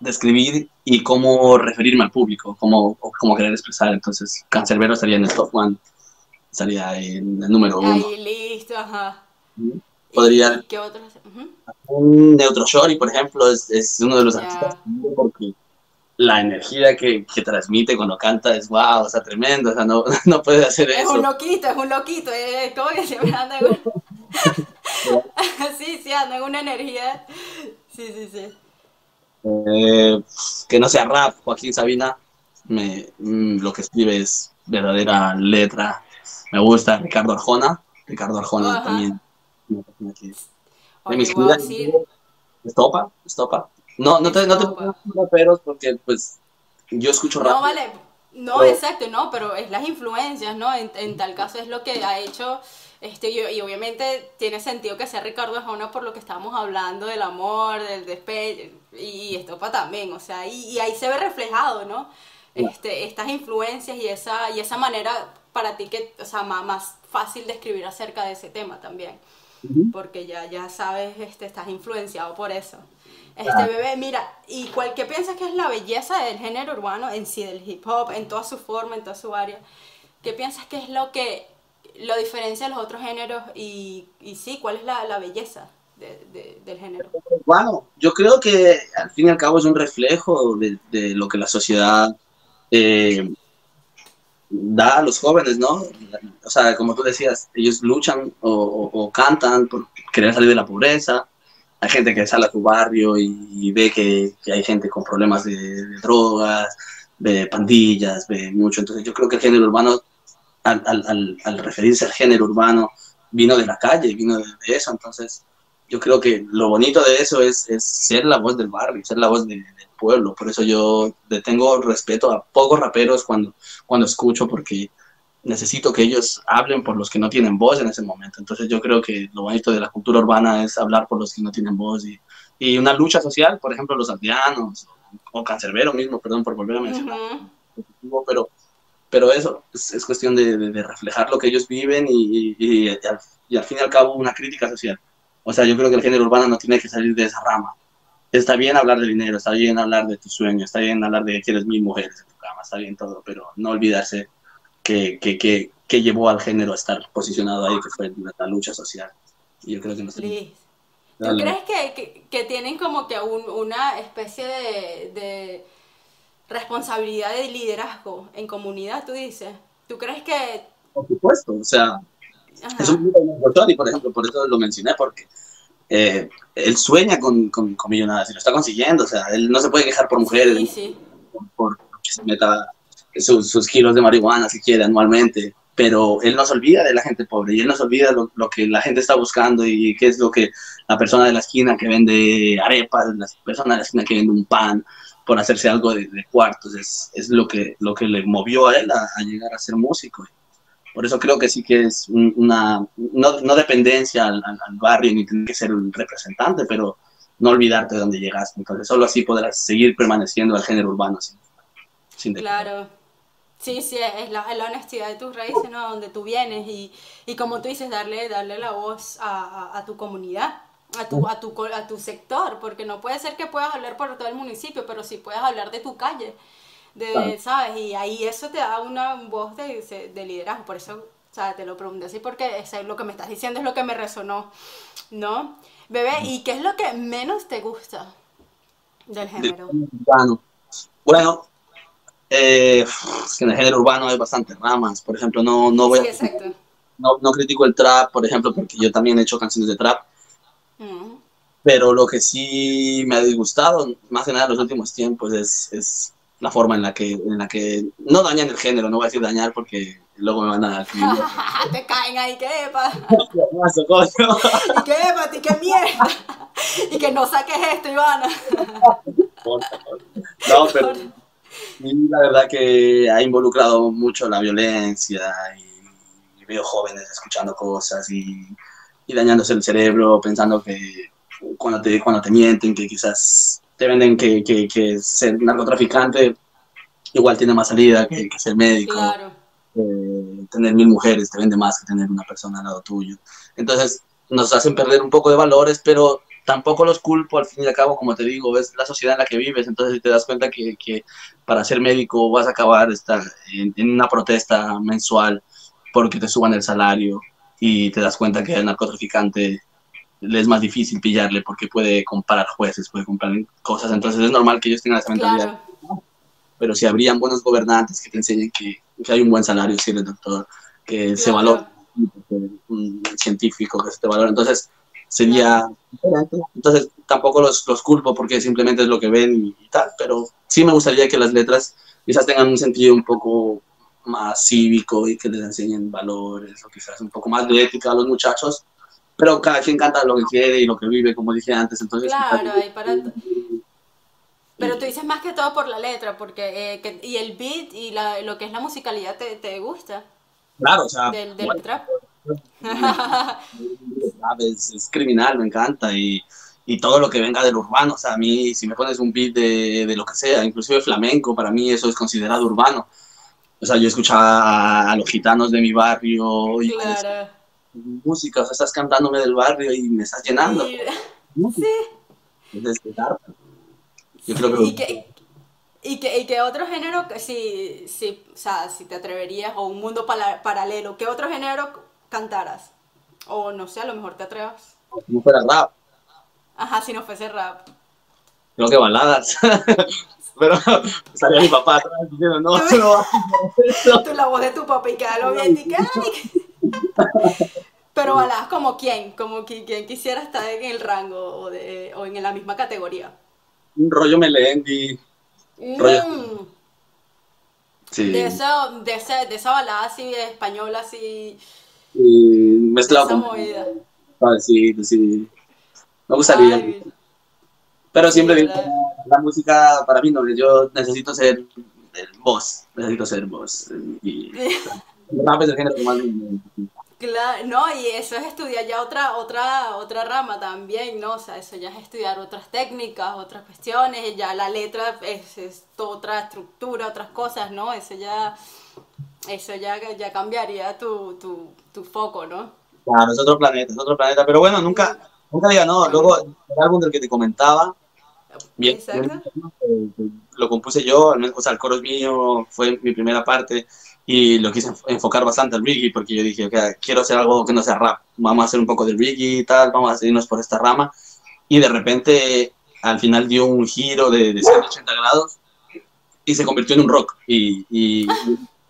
de, escribir y cómo referirme al público, cómo, cómo querer expresar. Entonces, Cancerbero estaría en el top one, estaría en el número uno.
Ahí, listo, ajá.
Podría...
¿Qué otros?
Un Neutro Shorty, por ejemplo, es, es uno de los artistas porque la energía que, que, transmite cuando canta es wow, o sea, tremendo, o sea, no, <laughs> no puede hacer eso.
Es un loquito, es un loquito, es como que siempre anda en <laughs> sí, sí, anda en una energía. Sí, sí, sí.
Eh, que no sea rap, Joaquín Sabina, me, mm, lo que escribe es verdadera letra. Me gusta Ricardo Arjona, Ricardo Arjona también. Oye, Estopa, estopa. No, no te, no te pongo raperos porque pues yo escucho rap.
No, vale. No, exacto, no, pero es las influencias, ¿no? En, en, tal caso es lo que ha hecho, este, y, y obviamente tiene sentido que sea Ricardo Arjona por lo que estábamos hablando del amor, del despecho, y Estopa también, o sea, y, y ahí se ve reflejado, ¿no? Este, estas influencias y esa, y esa manera para ti que, o sea, más, más fácil de escribir acerca de ese tema también, porque ya, ya sabes, este, estás influenciado por eso. Este bebé, mira, ¿y cuál, qué piensas que es la belleza del género urbano en sí, del hip hop, en toda su forma, en toda su área? ¿Qué piensas que es lo que lo diferencia de los otros géneros y, y sí, cuál es la, la belleza de, del género?
Bueno, yo creo que al fin y al cabo es un reflejo de, de lo que la sociedad eh, da a los jóvenes, ¿no? O sea, como tú decías, ellos luchan o, o, o cantan por querer salir de la pobreza hay gente que sale a tu barrio y, ve que, hay gente con problemas de, drogas, de pandillas, ve mucho. Entonces yo creo que el género urbano, al, al, al, referirse al género urbano, vino de la calle, vino de, eso. Entonces yo creo que lo bonito de eso es, es ser la voz del barrio, ser la voz del pueblo. Por eso yo le tengo respeto a pocos raperos cuando, cuando escucho, porque necesito que ellos hablen por los que no tienen voz en ese momento. Entonces yo creo que lo bonito de la cultura urbana es hablar por los que no tienen voz y, y una lucha social, por ejemplo, los aldeanos o, Cancerbero mismo, perdón por volver a mencionar, pero, pero eso es, es cuestión de, de, reflejar lo que ellos viven y, y, al, y al fin y al cabo una crítica social. O sea, yo creo que el género urbano no tiene que salir de esa rama. Está bien hablar de dinero, está bien hablar de tus sueños, está bien hablar de que quieres mil mujeres en tu cama, está bien todo, pero no olvidarse que, que, que, que, llevó al género a estar posicionado ahí, que fue la lucha social. Y yo creo que no ¿Tú
crees que, que, tienen como que un, una especie de, de, responsabilidad de liderazgo en comunidad, tú dices? ¿Tú crees que...?
Por supuesto, o sea, es un y por ejemplo, por eso lo mencioné, porque eh, él sueña con, con, con, millonadas y lo está consiguiendo, o sea, él no se puede quejar por mujeres,
sí, sí.
Por, por, que se meta sus, sus, kilos de marihuana si quiere anualmente. pero él no se olvida de la gente pobre y él no se olvida lo, lo que la gente está buscando y qué es lo que la persona de la esquina que vende arepas, la persona de la esquina que vende un pan, por hacerse algo de, de cuartos, es, es, lo, que, lo que le movió a él a, a, llegar a ser músico. Por eso creo que sí que es una, no, no dependencia al, al, al, barrio ni tener que ser un representante, pero no olvidarte de dónde llegaste. Entonces solo así podrás seguir permaneciendo al género urbano. Sin,
sin claro. Sí, sí, es la, es la, honestidad de tus raíces, ¿no? Donde tú vienes y, y como tú dices, darle, darle la voz a, a, a tu comunidad a tu, a, tu, a tu sector, porque no puede ser que puedas hablar por todo el municipio, pero sí puedes hablar de tu calle, de, claro. ¿sabes? Y ahí eso te da una voz de, de liderazgo, por eso, ¿sabes? Te lo pregunté así porque es lo que me estás diciendo es lo que me resonó, ¿no? Bebé, ¿y qué es lo que menos te gusta del género?
Bueno, eh, es que en el género urbano hay bastantes ramas, por ejemplo, no, no voy
sí, exacto.
No, no critico el trap, por ejemplo, porque yo también he hecho canciones de trap, pero lo que sí me ha disgustado, más que nada en los últimos tiempos, es, es la forma en la, que, en la que no dañan el género, no voy a decir dañar porque luego me van a... <laughs>
Te caen ahí, qué epa. <laughs> y qué epa, y qué mierda. <laughs> y que no saques esto, Ivana.
no, pero la verdad que ha involucrado mucho la violencia y, y veo jóvenes escuchando cosas y, y dañándose el cerebro pensando que cuando te, cuando te mienten, que quizás te venden que, que, que ser narcotraficante igual tiene más salida que, que ser médico.
Claro.
Eh, tener mil mujeres te vende más que tener una persona al lado tuyo. Entonces nos hacen perder un poco de valores, pero tampoco los culpo, al fin y al cabo, como te digo, es la sociedad en la que vives, entonces si te das cuenta que, que para ser médico vas a acabar estar en, en, una protesta mensual porque te suban el salario y te das cuenta que el narcotraficante le es más difícil pillarle porque puede comprar jueces, puede comprar cosas, entonces es normal que ellos tengan esa mentalidad.
Claro.
Pero si habrían buenos gobernantes que te enseñen que, que hay un buen salario si eres doctor, que claro. se valora un científico que se te valora, entonces sería diferente. Entonces tampoco los, los culpo porque simplemente es lo que ven y, y, tal, pero sí me gustaría que las letras quizás tengan un sentido un poco más cívico y que les enseñen valores o quizás un poco más de ética a los muchachos pero cada quien canta lo que quiere y lo que vive, como dije antes, entonces...
Claro, hay para... Pero tú dices más que todo por la letra, porque eh, que, y el beat y la, lo que es la musicalidad te, te gusta.
Claro, o sea...
Del, del bueno, trap.
Es, es, criminal, me encanta, y, y, todo lo que venga del urbano, o sea, a mí, si me pones un beat de, de lo que sea, inclusive flamenco, para mí eso es considerado urbano. O sea, yo escuchaba a, los gitanos de mi barrio y...
Claro
música, o sea, estás cantándome del barrio y me estás llenando.
Sí.
Entonces,
Yo creo que... ¿Y que, y que, y que otro género, si, si, o sea, si te atreverías, o un mundo para, paralelo, ¿qué otro género cantaras? O no sé, a lo mejor te atrevas.
Si no fuera rap.
Ajá, si no fuese rap.
Creo que baladas. <laughs> Pero salía mi papá atrás diciendo, no,
tú, no <laughs> Tú la voz de tu papá y quedarlo bien, y que, <laughs> Pero baladas como quién, como quien, quien, quisiera estar en el rango o, de, o en la misma categoría.
Un rollo Melendi. Mm. Rollo...
Sí. De, eso, de, esa, de esa balada así española, así.
Y mezclado
esa con. Movida.
Ah, sí, sí. Me gustaría. Ay, Pero siempre digo, la música para mí no, yo necesito ser el boss, necesito ser boss. Y <laughs>
Claro, no, y eso es estudiar ya otra, otra, otra rama también, ¿no? O sea, eso ya es estudiar otras técnicas, otras cuestiones, ya la letra es, es otra estructura, otras cosas, ¿no? Eso ya, eso ya, ya cambiaría tu, tu, tu foco, ¿no?
Claro, es otro planeta, es otro planeta, pero bueno, nunca, nunca diga no, luego el álbum del que te comentaba, bien, bien lo compuse yo, o sea, el coro es mío, fue mi primera parte, y lo quise enfocar bastante al reggae porque yo dije, okay, quiero hacer algo que no sea rap, vamos a hacer un poco de reggae y tal, vamos a seguirnos por esta rama. Y de repente al final dio un giro de, de 180 grados y se convirtió en un rock. Y, y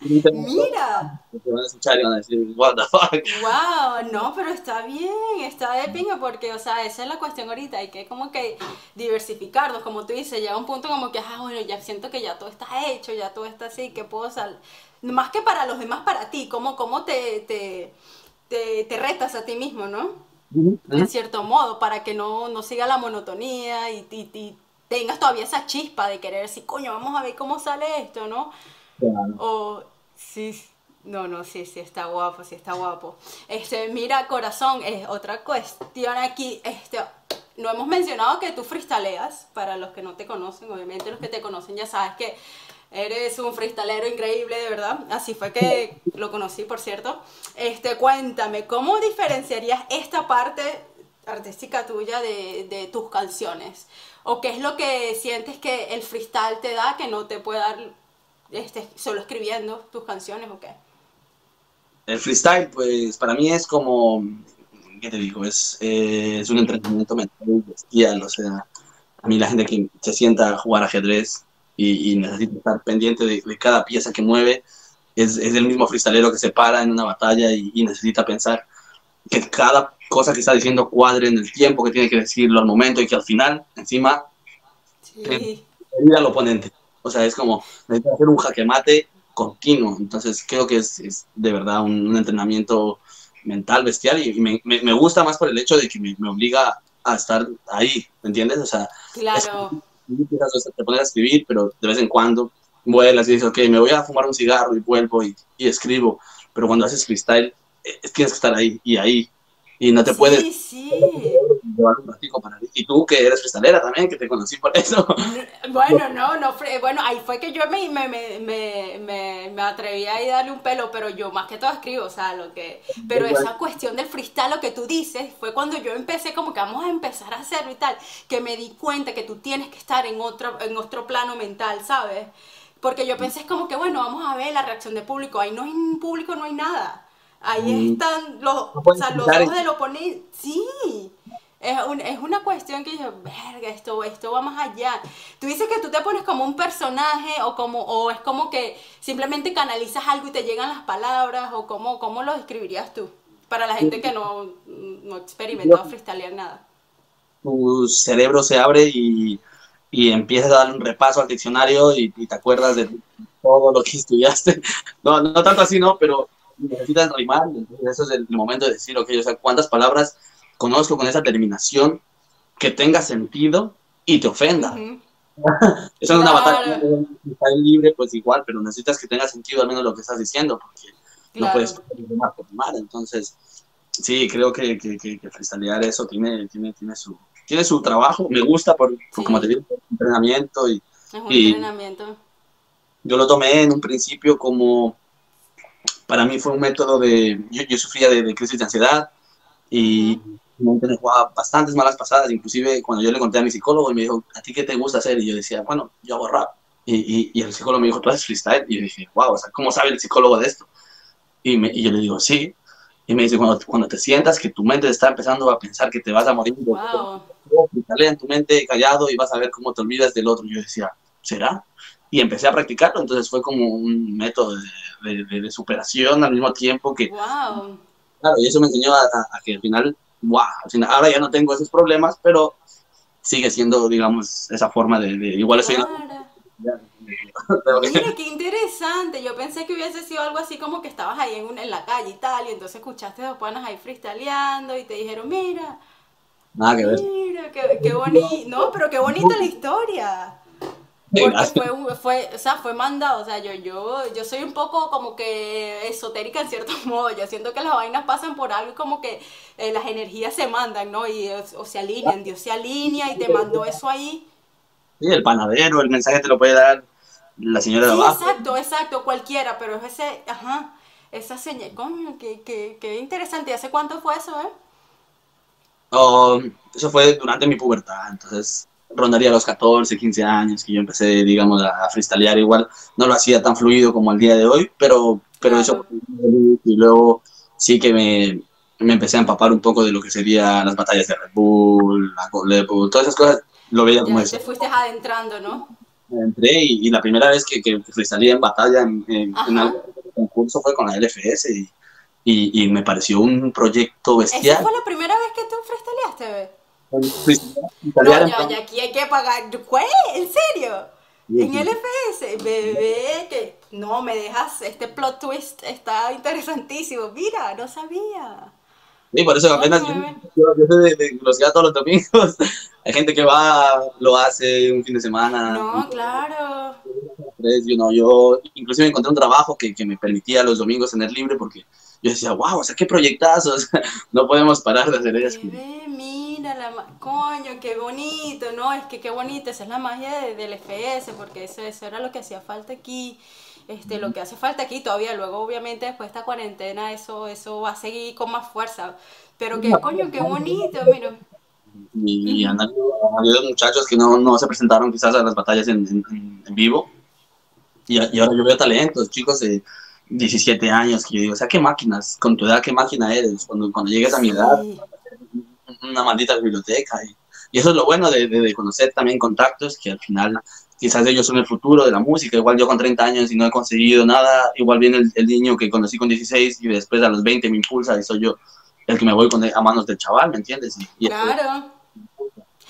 Mira.
Te van a escuchar y van a decir, what the fuck.
Wow, no, pero está bien, está de pinga porque, o sea, esa es la cuestión ahorita, hay que como que diversificarnos, como tú dices, llega un punto como que, ah, bueno, ya siento que ya todo está hecho, ya todo está así, que puedo salir, más que para los demás, para ti, ¿cómo, cómo te, te, te, te retas a ti mismo, no? En cierto modo, para que no, no siga la monotonía y, y, y tengas todavía esa chispa de querer decir, coño, vamos a ver cómo sale esto, ¿no?
Claro.
O, sí, no, no, sí, sí, está guapo, sí, está guapo. Este, mira, corazón, es otra cuestión aquí, este, no hemos mencionado que tú freestaleas, para los que no te conocen, obviamente los que te conocen ya sabes que eres un freestalero increíble, de verdad, así fue que lo conocí, por cierto. Este, cuéntame, ¿cómo diferenciarías esta parte artística tuya de, de tus canciones? ¿O qué es lo que sientes que el freestyle te da que no te puede dar este, solo escribiendo tus canciones o qué?
El freestyle, pues para mí es como, ¿qué te digo? Es, eh, es un entrenamiento mental bestial, o sea, a mí la gente que se sienta a jugar ajedrez y, y necesita estar pendiente de, de, cada pieza que mueve, es, es, el mismo freestalero que se para en una batalla y, y, necesita pensar que cada cosa que está diciendo cuadre en el tiempo que tiene que decirlo al momento y que al final, encima,
Sí.
eh, al oponente. O sea, es como, necesita hacer un jaque mate continuo. Entonces, creo que es, es de verdad un, un, entrenamiento mental bestial y me, me, me, gusta más por el hecho de que me, me obliga a estar ahí, ¿me entiendes? O sea,
claro.
Es, te pones a escribir, pero de vez en cuando vuelas y dices, ok, me voy a fumar un cigarro y vuelvo y, y escribo. Pero cuando haces freestyle, eh, tienes que estar ahí y ahí. Y no te
sí,
puedes
sí.
Llevar un ratico para Y tú que eres freestalera también, que te conocí por eso. <laughs>
Bueno, no, no, bueno, ahí fue que yo me, me, me, me, me atreví a darle un pelo, pero yo más que todo escribo, o sea, lo que... Pero esa cuestión del freestyle, lo que tú dices, fue cuando yo empecé como que vamos a empezar a hacerlo y tal, que me di cuenta que tú tienes que estar en otro, en otro plano mental, ¿sabes? Porque yo pensé es como que, bueno, vamos a ver la reacción del público, ahí no hay público, no hay nada. Ahí están los, no o sea, los ojos del oponente. Sí, es, un, es, una cuestión que yo, verga, esto, esto va más allá. Tú dices que tú te pones como un personaje o, como, o es como que simplemente canalizas algo y te llegan las palabras o cómo, cómo lo describirías tú para la gente que no, no experimentó freestylear nada.
Tu cerebro se abre y, y empiezas a dar un repaso al diccionario y, y te acuerdas de todo lo que estudiaste. <laughs> No, no tanto así, no, pero necesitas rimar, entonces eso es el momento de decir, ok, o sea, cuántas palabras conozco con esa terminación que tenga sentido y te ofenda. Uh <laughs> -huh. Eso es claro. una batalla está libre, pues igual, pero necesitas que tenga sentido al menos lo que estás diciendo, porque claro. no puedes por rimar. Entonces, sí, creo que, que, que, que freestylear eso tiene, tiene, tiene, su, tiene su trabajo. Me gusta por, por sí. como te digo, entrenamiento. Y,
es un
y
entrenamiento.
Yo lo tomé en un principio como para mí fue un método de, yo, yo sufría de, de, crisis de ansiedad y me jugaba bastantes malas pasadas, inclusive cuando yo le conté a mi psicólogo y me dijo, ¿a ti qué te gusta hacer? Y yo decía, bueno, yo hago rap. Y, y, y el psicólogo me dijo, ¿tú haces freestyle? Y yo dije, wow, o sea, ¿cómo sabe el psicólogo de esto? Y, me, y yo le digo, sí. Y me dice, cuando, cuando te sientas que tu mente está empezando a pensar que te vas a morir,
wow.
en tu mente callado y vas a ver cómo te olvidas del otro. Y yo decía, ¿será? y empecé a practicarlo, entonces fue como un método de, de, de, de superación al mismo tiempo que...
Wow.
Claro, y eso me enseñó a, a, a, que al final, wow, ahora ya no tengo esos problemas, pero sigue siendo, digamos, esa forma de... igual estoy...
Claro. Mira, qué interesante. Yo pensé que hubiese sido algo así como que estabas ahí en, un, en la calle y tal, y entonces escuchaste a dos panas ahí freestyleando y te dijeron, mira,
Nada que ver.
Mira, qué, qué bonito. No, pero qué bonita la historia. Porque fue, fue, o sea, fue mandado, o sea, yo, yo, yo soy un poco como que esotérica en cierto <laughs> modo, yo siento que las vainas pasan por algo y como que eh, las energías se mandan, ¿no? Y o, se alinean, Dios se alinea y te mandó eso ahí.
Sí, el panadero, el mensaje te lo puede dar la señora de abajo.
exacto, exacto, cualquiera, pero es ese, ajá, esa señal, coño, qué, qué, qué interesante, ¿hace cuánto fue eso, eh?
Oh, eso fue durante mi pubertad, entonces rondaría los 14, 15 años que yo empecé, digamos, a, freestylear igual. No lo hacía tan fluido como el día de hoy, pero, pero eso. Y luego sí que me, me, empecé a empapar un poco de lo que serían las batallas de Red Bull, la Red Bull, todas esas cosas. Lo veía como
ya
eso.
Te fuiste adentrando, ¿no?
entré y, y la primera vez que, que, salí en batalla en, en, en algún concurso fue con la LFS y, y, y me pareció un proyecto
¿Esa
bestial.
fue la primera vez que tú No,
plan-
ya aquí hay que pagar. ¿Cuál? ¿En serio? En LFS, bebé, que no me dejas, este plot twist está interesantísimo. Mira, no sabía.
Sí, por eso apenas yo,
Oye,
yo, yo soy de, de velocidad todos los domingos. <laughs> Hay gente que va, lo hace un fin de semana.
No, claro.
tres, yo no, yo inclusive encontré un trabajo que, que me permitía los domingos tener libre porque yo decía, wow, o sea, qué proyectazos, <laughs> no podemos parar de hacer eso.
Bebé, mira, la ma- coño, qué bonito, ¿no? Es que qué bonito, esa es la magia de- del FS, porque eso, eso era lo que hacía falta aquí, este, lo que hace falta aquí todavía, luego obviamente después de esta cuarentena eso, eso va a seguir con más fuerza, pero qué coño, qué bonito, mira.
Y, y han habido muchachos que no, no se presentaron quizás a las batallas en, en- en vivo. Y, ahora yo veo talentos, chicos de 17 años, que yo digo, o sea, qué máquinas, con tu edad, qué máquina eres. Cuando, cuando llegues a mi edad,
Sí.
Una maldita biblioteca. Y, y eso es lo bueno de, de- de conocer también contactos, que al final quizás ellos son el futuro de la música. Igual yo con 30 años y no he conseguido nada, igual viene el, el niño que conocí con 16 y después a los 20 me impulsa y soy yo el que me voy con, a manos del chaval, ¿me entiendes? Y, y
Claro.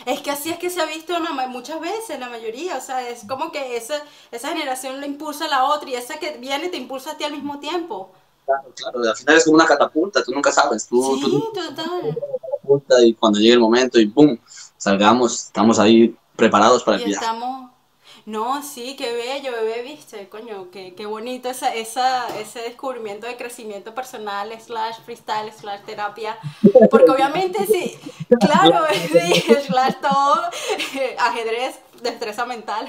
Es que así es que se ha visto la muchas veces, la mayoría, o sea, es como que esa, esa generación lo impulsa a la otra y esa que viene te impulsa a ti al mismo tiempo.
Claro, claro, al final es como una catapulta, tú nunca sabes, tú,
Sí,
tú
total.
Y cuando llegue el momento y ¡boom! Salgamos, estamos ahí preparados para el viaje.
estamos... No, sí, qué bello, bebé, viste, coño, qué, qué bonito esa, esa, ese descubrimiento de crecimiento personal, slash freestyle, slash terapia, porque obviamente sí, claro, <laughs> <laughs> sí, slash todo, <laughs> ajedrez, destreza mental.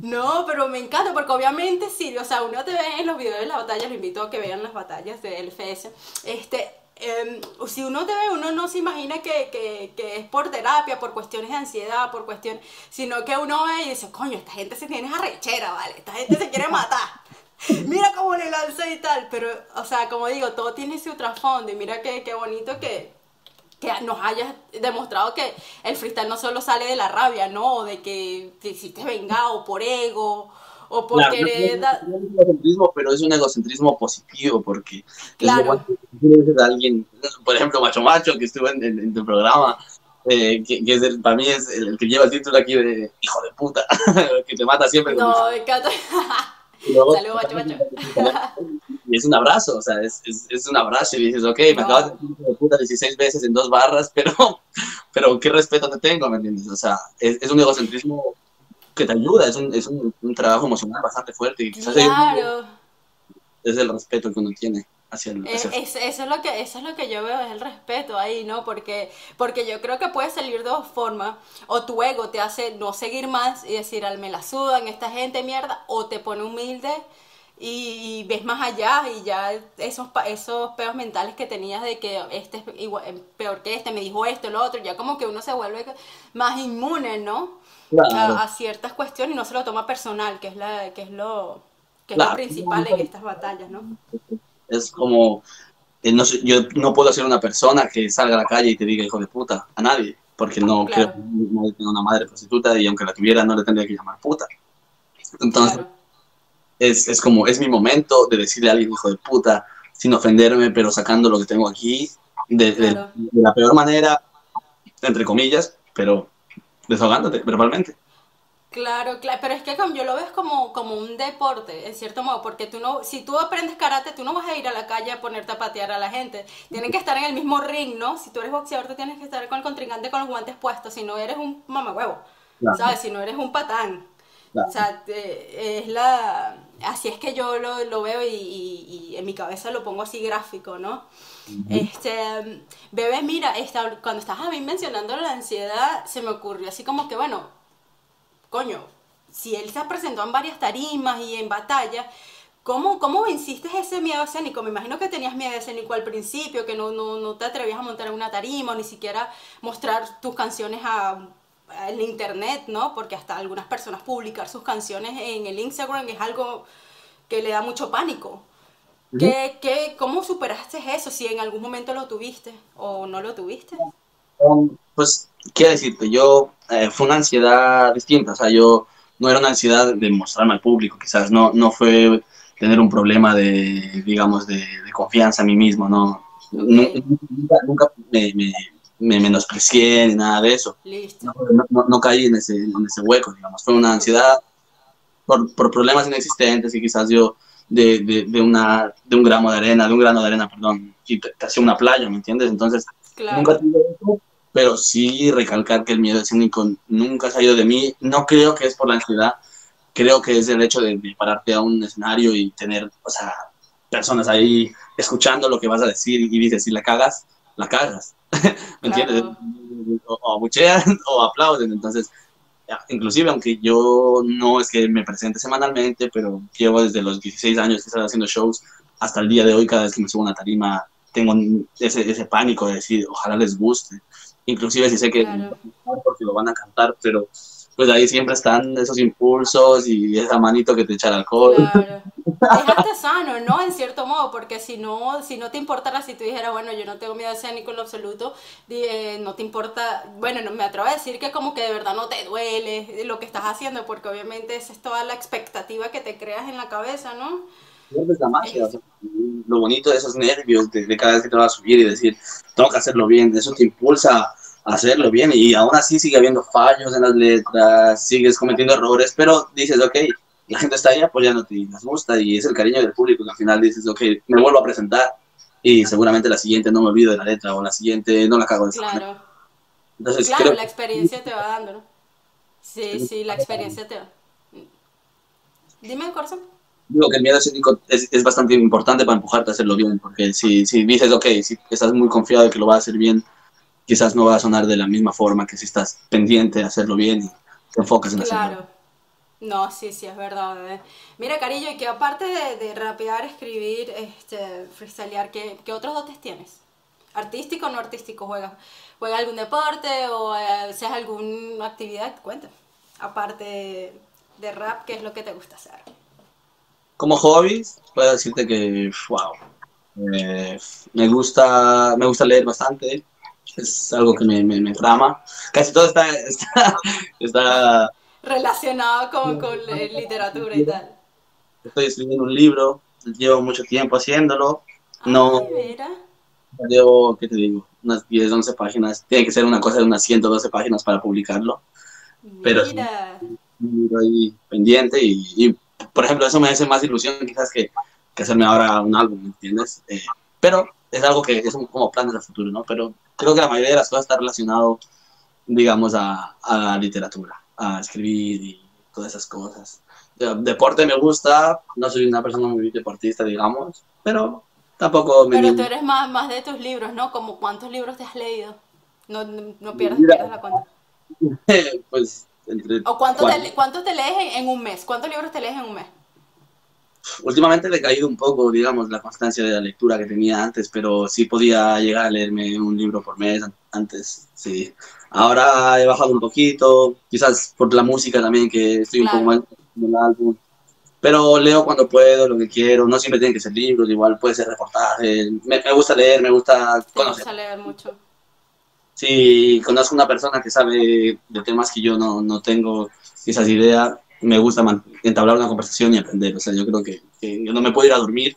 No, pero me encanta porque obviamente sí, o sea, uno te ve en los videos de las batallas, lo invito a que vean las batallas de LFS, este, em, si uno te ve, uno no se imagina que, que, que es por terapia, por cuestiones de ansiedad, por cuestiones, sino que uno ve y dice, coño, esta gente se tiene arrechera, ¿vale? Esta gente se quiere matar. <laughs> Mira cómo le lanza y tal, pero, o sea, como digo, todo tiene su trasfondo y mira qué, qué bonito que, que nos hayas demostrado que el freestyle no solo sale de la rabia, ¿no? O de que te hiciste vengado por ego o por
Claro,
querer...
no, no es un egocentrismo, pero es un egocentrismo positivo, porque
Claro.
es alguien, por ejemplo, Macho Macho, que estuvo en, en- en tu programa, eh, que, que es el- para mí es el, el que lleva el título aquí de hijo de puta, <laughs> que te mata siempre.
No, me encanta. Saludos, Macho Macho. <laughs> <laughs>
Y es un abrazo, o sea, es, es, es un abrazo y dices, ok, me
No.
acabas de puta 16 veces en dos barras, pero, <laughs> pero qué respeto te tengo, ¿me entiendes? O sea, es, es un egocentrismo que te ayuda, es un, es un, un trabajo emocional bastante fuerte y quizás
Claro.
es el respeto que uno tiene hacia el... Hacia-
es- eso, es lo que, eso es lo que yo veo, es el respeto ahí, ¿no? Porque, porque yo creo que puede salir de dos formas. O tu ego te hace no seguir más y decir, al me la sudan, esta gente mierda, o te pone humilde y, y ves más allá y ya esos, esos peos mentales que tenías de que este es igual- eh, peor que este, me dijo esto, lo otro, ya como que uno se vuelve más inmune, ¿no?
Claro.
A, a ciertas cuestiones y no se lo toma personal, que es, la, que es lo... Que es lo principal en estas batallas, ¿no?
Es como, eh, no yo no puedo ser una persona que salga a la calle y te diga hijo de puta a nadie, porque no
Claro.
creo que nadie tenga una madre prostituta y aunque la tuviera no le tendría que llamar puta. Entonces,
Claro.
Es, es como, es mi momento de decirle a alguien hijo de puta sin ofenderme, pero sacando lo que tengo aquí de, de-
Claro.
de la peor manera, entre comillas, pero desahogándote verbalmente.
Claro, claro, pero es que yo lo ves como, como un deporte, en cierto modo, porque tú no, si tú aprendes karate, tú no vas a ir a la calle a ponerte a patear a la gente. Tienen que estar en el mismo ring, ¿no? Si tú eres boxeador, tú tienes que estar con el contrincante con los guantes puestos, si no eres un mamagüevo,
Claro.
¿sabes? Si no eres un patán.
Claro.
O sea, te- es la... Así es que yo lo, lo veo y, y- y en mi cabeza lo pongo así gráfico, ¿no? Este, bebé, mira, esta- cuando estabas a mí mencionando la ansiedad, se me ocurrió así como que, bueno, coño, si él se ha presentado en varias tarimas y en batallas, ¿cómo, cómo venciste ese miedo escénico? Me imagino que tenías miedo escénico al principio, que no, no, no te atrevías a montar en una tarima o ni siquiera mostrar tus canciones a, en internet, ¿no? Porque hasta algunas personas publicar sus canciones en el Instagram es algo que le da mucho pánico. ¿Qué, qué, ¿Cómo superaste eso? Si en algún momento lo tuviste o no lo tuviste.
Um, pues, ¿qué decirte? Yo, eh, fue una ansiedad distinta, o sea, yo no era una ansiedad de mostrarme al público, quizás no, no fue tener un problema de, digamos, de, confianza en mí mismo, ¿no? Nunca, nunca me, me, menosprecié ni nada de eso. No, no, caí en ese, en ese hueco, digamos. Fue una ansiedad por, por problemas inexistentes y quizás yo de, de, de, una, de un gramo de arena, de un grano de arena, perdón, y hacía una playa, ¿me entiendes? Entonces, nunca tuve eso, pero sí recalcar que el miedo escénico nunca ha salido de mí. No creo que es por la ansiedad, creo que es el hecho de, pararte a un escenario y tener, o sea, personas ahí escuchando lo que vas a decir y dices, si la cagas, la cagas, <laughs> ¿me entiendes? O, abuchean <laughs> o aplauden, entonces inclusive aunque yo no es que me presente semanalmente, pero llevo desde los 16 años que estoy haciendo shows hasta el día de hoy, cada vez que me subo a una tarima, tengo ese, ese pánico de decir, ojalá les guste. Inclusive si sé que porque lo van a cantar, pero pues ahí siempre están esos impulsos y esa manito que te echa el alcohol.
Claro. Es sano, ¿no? En cierto modo, porque si no, si no te importara, si tú dijeras, bueno, yo no tengo miedo escénico en lo absoluto, eh, no te importa, bueno, no me atrevo a decir que como que de verdad no te duele lo que estás haciendo, porque obviamente esa es toda la expectativa que te creas en la cabeza, ¿no?
Es la magia, lo bonito de esos nervios, de, de, cada vez que te vas a subir y decir, tengo que hacerlo bien, eso te impulsa hacerlo bien y aún así sigue habiendo fallos en las letras, sigues cometiendo errores, pero dices, ok, la gente está ahí apoyándote y les gusta y es el cariño del público que al final dices, ok, me vuelvo a presentar y seguramente la siguiente no me olvido de la letra o la siguiente no la cago de esa
Claro. Entonces, claro, la experiencia te va dando, ¿no? Sí, sí, la experiencia te va. Dime, corazón.
Digo que el miedo escénico es, es, bastante importante para empujarte a hacerlo bien, porque si, si dices, ok, si estás muy confiado de que lo vas a hacer bien, quizás no va a sonar de la misma forma que si estás pendiente de hacerlo bien y te enfocas en hacerlo. Claro.
No, sí, sí, es verdad. Mira, Carillo, y que aparte de, de rapear, escribir, este, freestylear, ¿qué, ¿qué, otros dotes tienes? ¿Artístico o no artístico? ¿Juegas, juega algún deporte o eh, haces alguna actividad? Cuenta. Aparte de, rap, ¿qué es lo que te gusta hacer?
Como hobbies, puedo decirte que, wow, eh, me, gusta, me gusta leer bastante, es algo que me, me, trama. Casi todo está, <laughs> está,
relacionado con, con literatura y tal.
Estoy escribiendo un libro, llevo mucho tiempo haciéndolo. no. Llevo, ¿qué te digo? Unas 10, 11 páginas. Tiene que ser una cosa de unas 112 páginas para publicarlo. Pero Mira. Pero ahí pendiente y, y, por ejemplo, eso me hace más ilusión quizás que, que hacerme ahora un álbum, ¿me entiendes? Eh, pero es algo que es un, como plan de futuro, ¿no? Pero creo que la mayoría de las cosas está relacionado, digamos, a, a la literatura, a escribir y todas esas cosas. Deporte me gusta, no soy una persona muy deportista, digamos, pero tampoco
me... Pero tú eres más, más de tus libros, ¿no? Como cuántos libros te has leído. No, no pierdas, pierdas la cuenta. <laughs>
pues entre...
¿O cuántos te, cuánto te lees en un mes? ¿Cuántos libros te lees en un mes?
últimamente he caído un poco, digamos, la constancia de la lectura que tenía antes, pero sí podía llegar a leerme un libro por mes antes, sí. Ahora he bajado un poquito, quizás por la música también, que estoy un poco más en el álbum. Pero leo cuando puedo, lo que quiero, no siempre tienen que ser libros, igual puede ser reportajes. Me, gusta leer, me gusta
conocer. Me gusta leer mucho.
Sí, conozco una persona que sabe de temas que yo no, no tengo esas ideas, me gusta entablar una conversación y aprender. O sea, yo creo que, yo no me puedo ir a dormir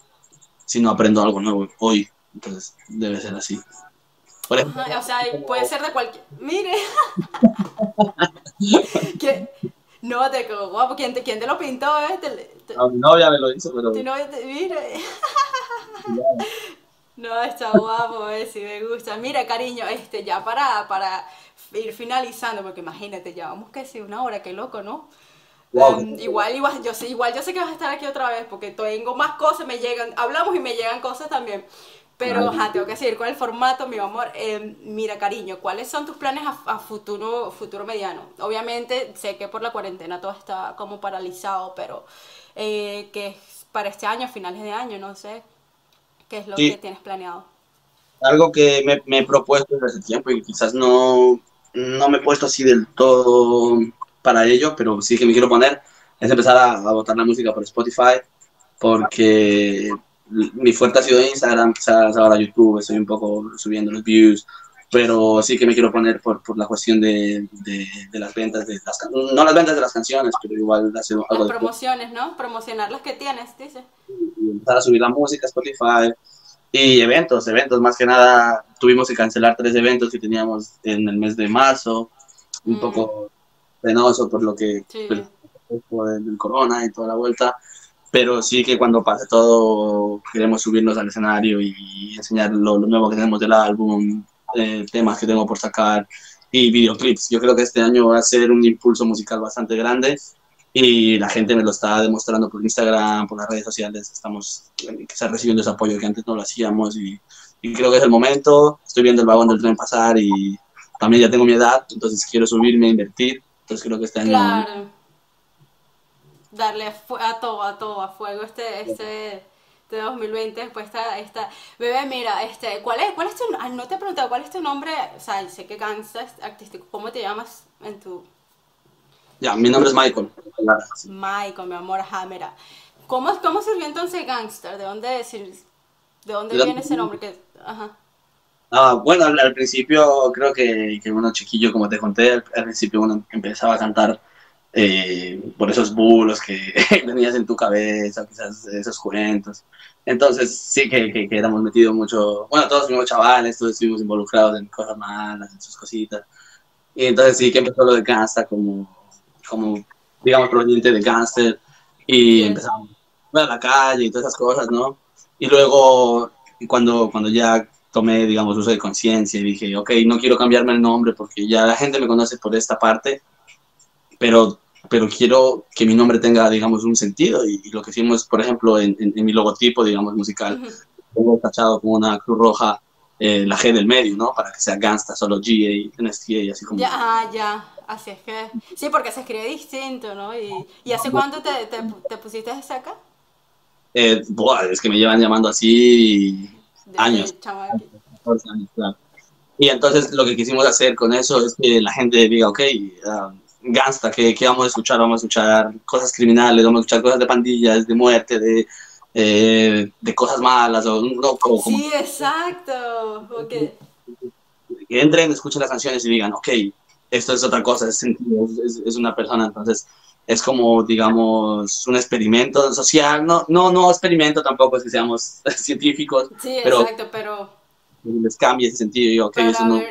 si no aprendo algo nuevo hoy. Entonces, debe ser así.
O sea, puede ser de cualquier... Mire. <laughs> No, te guapo. ¿Quién te, quién te lo pintó? Eh?
Te, No, mi novia me lo hizo, pero...
Tu novia te... Mire. <laughs> no, está guapo, eh, si me gusta. Mira, cariño, este, ya para, para ir finalizando, porque imagínate, ya vamos que sí, una hora, qué loco, ¿no? Em, igual, igual, yo sé, igual yo sé que vas a estar aquí otra vez porque tengo más cosas, me llegan, hablamos y me llegan cosas también. Pero tengo que seguir con el formato, mi amor. Em, mira, cariño, ¿cuáles son tus planes a, futuro, futuro mediano? Obviamente sé que por la cuarentena todo está como paralizado, pero eh, que es para este año, finales de año, no sé, ¿qué es lo que tienes planeado?
Algo que me, me, he propuesto desde tiempo y quizás no, no me he puesto así del todo para ello, pero sí que me quiero poner, es empezar a, a botar la música por Spotify, porque mi fuerte ha sido Instagram, quizás ahora YouTube, estoy un poco subiendo los views, pero sí que me quiero poner por, por la cuestión de, de, las ventas, de las, no las ventas de las canciones, pero igual
hacer algo Las promociones, ¿no? Promocionar las que tienes, dice.
Empezar a subir la música, Spotify, y eventos, eventos, más que nada tuvimos que cancelar tres eventos que teníamos en el mes de marzo, un mm. poco penoso por lo que... Sí. Por el, corona y toda la vuelta, pero sí que cuando pase todo queremos subirnos al escenario y enseñar lo, lo nuevo que tenemos del álbum, eh, temas que tengo por sacar y videoclips. Yo creo que este año va a ser un impulso musical bastante grande y la gente me lo está demostrando por Instagram, por las redes sociales. Estamos está recibiendo ese apoyo que antes no lo hacíamos y, creo que es el momento. Estoy viendo el vagón del tren pasar y también ya tengo mi edad, entonces quiero subirme invertir. Entonces creo que este año...
Claro. Darle a, todo, a todo, a fuego este, este de 2020 pues está, esta bebé mira este cuál es cuál es tu ah, no te he preguntado cuál es tu nombre o sea sé que gangsta artístico cómo te llamas en tu
ya mi nombre es Michael.
Michael mi amor ajá mira. Cómo cómo surgió entonces gangster de dónde de dónde viene ese nombre que ajá.
Ah, bueno, al, principio creo que, que uno chiquillo, como te conté, al, principio uno empezaba a cantar eh, por esos bulos que <laughs> tenías en tu cabeza, quizás esos cuentos. Entonces sí que, que, éramos metidos mucho, bueno, todos fuimos chavales, todos estuvimos involucrados en cosas malas, en sus cositas. Y entonces sí que empezó lo de gangsta como, como digamos, proveniente de gangster. Y empezamos a la calle y todas esas cosas, ¿no? Y luego, cuando, cuando ya tomé, digamos, uso de conciencia y dije, ok, no quiero cambiarme el nombre porque ya la gente me conoce por esta parte, pero, pero quiero que mi nombre tenga, digamos, un sentido. Y, lo que hicimos, por ejemplo, en, en, mi logotipo, digamos, musical, tengo tachado con una cruz roja eh, la G del medio, ¿no? Para que sea Gangsta, solo G, A, NSTA, así como...
Ya, ah, ya, así es que... Sí, porque se escribe distinto, ¿no? ¿Y, y hace cuánto te, te, te pusiste ese acá?
Eh, es que me llevan llamando así años. años claro. Y entonces lo que quisimos hacer con eso es que la gente diga, ok, uh, gangsta, que, vamos a escuchar? Vamos a escuchar cosas criminales, vamos a escuchar cosas de pandillas, de muerte, de, eh, de cosas malas. O, no, como,
sí, exacto. Okay.
Que entren, escuchen las canciones y digan, ok, esto es otra cosa, es, es, una persona. Entonces, es como, digamos, un experimento social. No, no, no experimento tampoco, es que seamos <laughs> científicos.
Sí, exacto, pero...
Les cambia ese sentido. Y, okay, eso no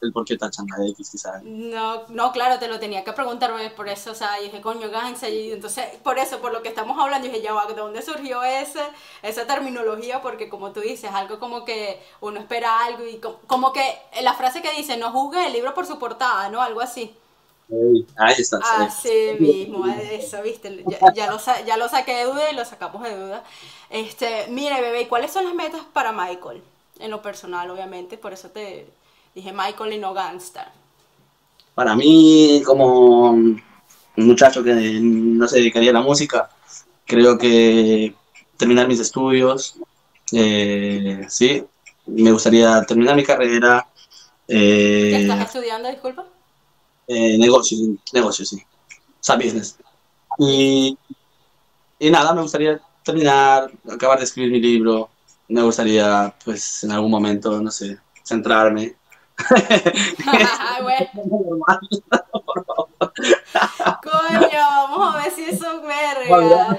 el por qué tachan X, quizás.
No, no, claro, te lo tenía que preguntar por eso, o sea, dije, coño, gánse, y entonces, por eso, por lo que estamos hablando, dije, ya va, ¿de dónde surgió ese, esa terminología? Porque como tú dices, algo como que uno espera algo y como, que la frase que dice, no juzgue el libro por su portada, ¿no? Algo así.
ahí está.
Así mismo, eso, viste, ya, lo, ya lo saqué de duda y lo sacamos de duda. Este, mire, bebé, ¿cuáles son las metas para Michael? En lo personal, obviamente, por eso te, Dije Michael y no Gangster.
Para mí, como un muchacho que no se dedicaría a la música, creo que terminar mis estudios, eh, sí, me gustaría terminar mi carrera.
Eh, ¿Qué estás estudiando, disculpa?
Eh, negocios, negocios, sí. O sea, business. Y, y nada, me gustaría terminar, acabar de escribir mi libro. Me gustaría, pues, en algún momento, no sé, centrarme <laughs> <laughs>
Coño, vamos a ver si eso es verga.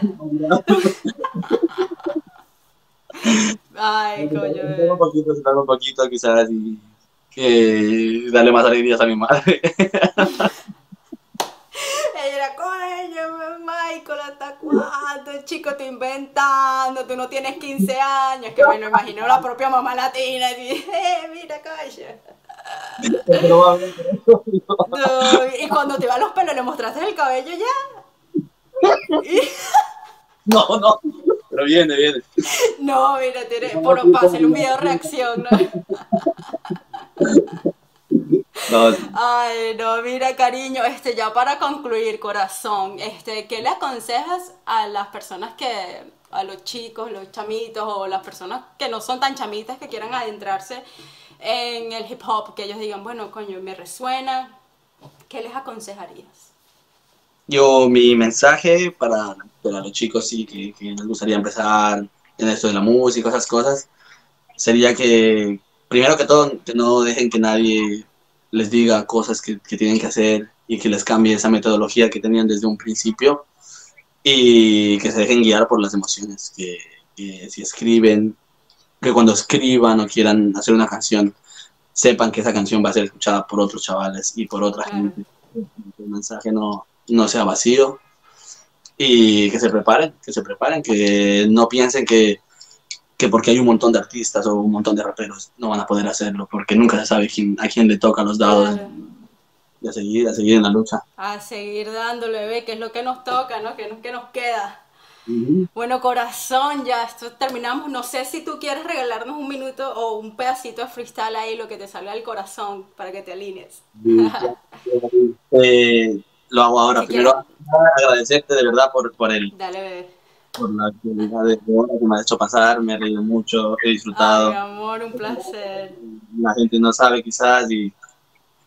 Ay, coño.
Un poquito, un poquito, quizás, y que darle más alegrías a mi madre.
Ella era, coño, Michael, ¿hasta cuándo? chico te inventando, tú no tienes 15 años. Que bueno, imagino la propia mamá latina y eh, mira, coño y cuando te va los pelos, ¿le mostraste el cabello ya?
No, no, pero viene, viene.
No, mira, tiene, por, para hacer un video reacción, ¿no? Ay, no, mira, cariño, este, ya para concluir, corazón, este, ¿qué le aconsejas a las personas que, a los chicos, los chamitos o las personas que no son tan chamitas que quieran adentrarse en el hip hop, que ellos digan, bueno, coño, me resuena, ¿qué les aconsejarías?
Yo, mi mensaje para, para los chicos sí, que, que les gustaría empezar en esto de la música, esas cosas, sería que primero que todo, que no dejen que nadie les diga cosas que, que tienen que hacer y que les cambie esa metodología que tenían desde un principio y que se dejen guiar por las emociones, que, que si escriben, que cuando escriban o quieran hacer una canción, sepan que esa canción va a ser escuchada por otros chavales y por otra gente. Que el mensaje no, no sea vacío y que se preparen, que se preparen, que no piensen que, que porque hay un montón de artistas o un montón de raperos no van a poder hacerlo, porque nunca se sabe quién, a quién le toca los dados.
Claro.
Y a seguir, a seguir en la lucha.
A seguir dándole, ve, que es lo que nos toca, ¿no? Que, que nos queda. Bueno, corazón, ya esto terminamos. No sé si tú quieres regalarnos un minuto o un pedacito de freestyle ahí, lo que te salga del corazón, para que te alinees. <laughs>
Eh, lo hago ahora.
Si
Primero, agradecerte de verdad por, por, el,
Dale, bebé.
por la actividad de hora que me has hecho pasar. Me he reído mucho, he disfrutado.
Ay, mi amor, un placer.
La gente no sabe quizás y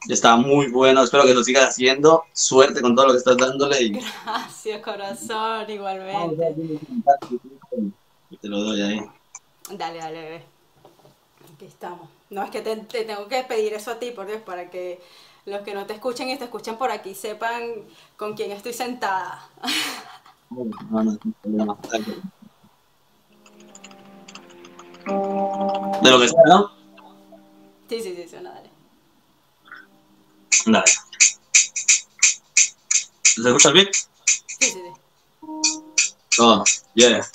está muy bueno. Espero que lo sigas haciendo. Suerte con todo lo que estás dándole y
Gracias, corazón, igualmente.
te lo doy ahí.
Dale, dale, bebé. Aquí estamos. No, es que te, te tengo que pedir eso a ti, por Dios, para que los que no te escuchen y te escuchen por aquí sepan con quién estoy sentada.
De lo que sea, ¿no?
Sí, sí, sí, suena, dale.
Dale. ¿Se escucha beat?
Sí, sí, sí.
Oh, yeah.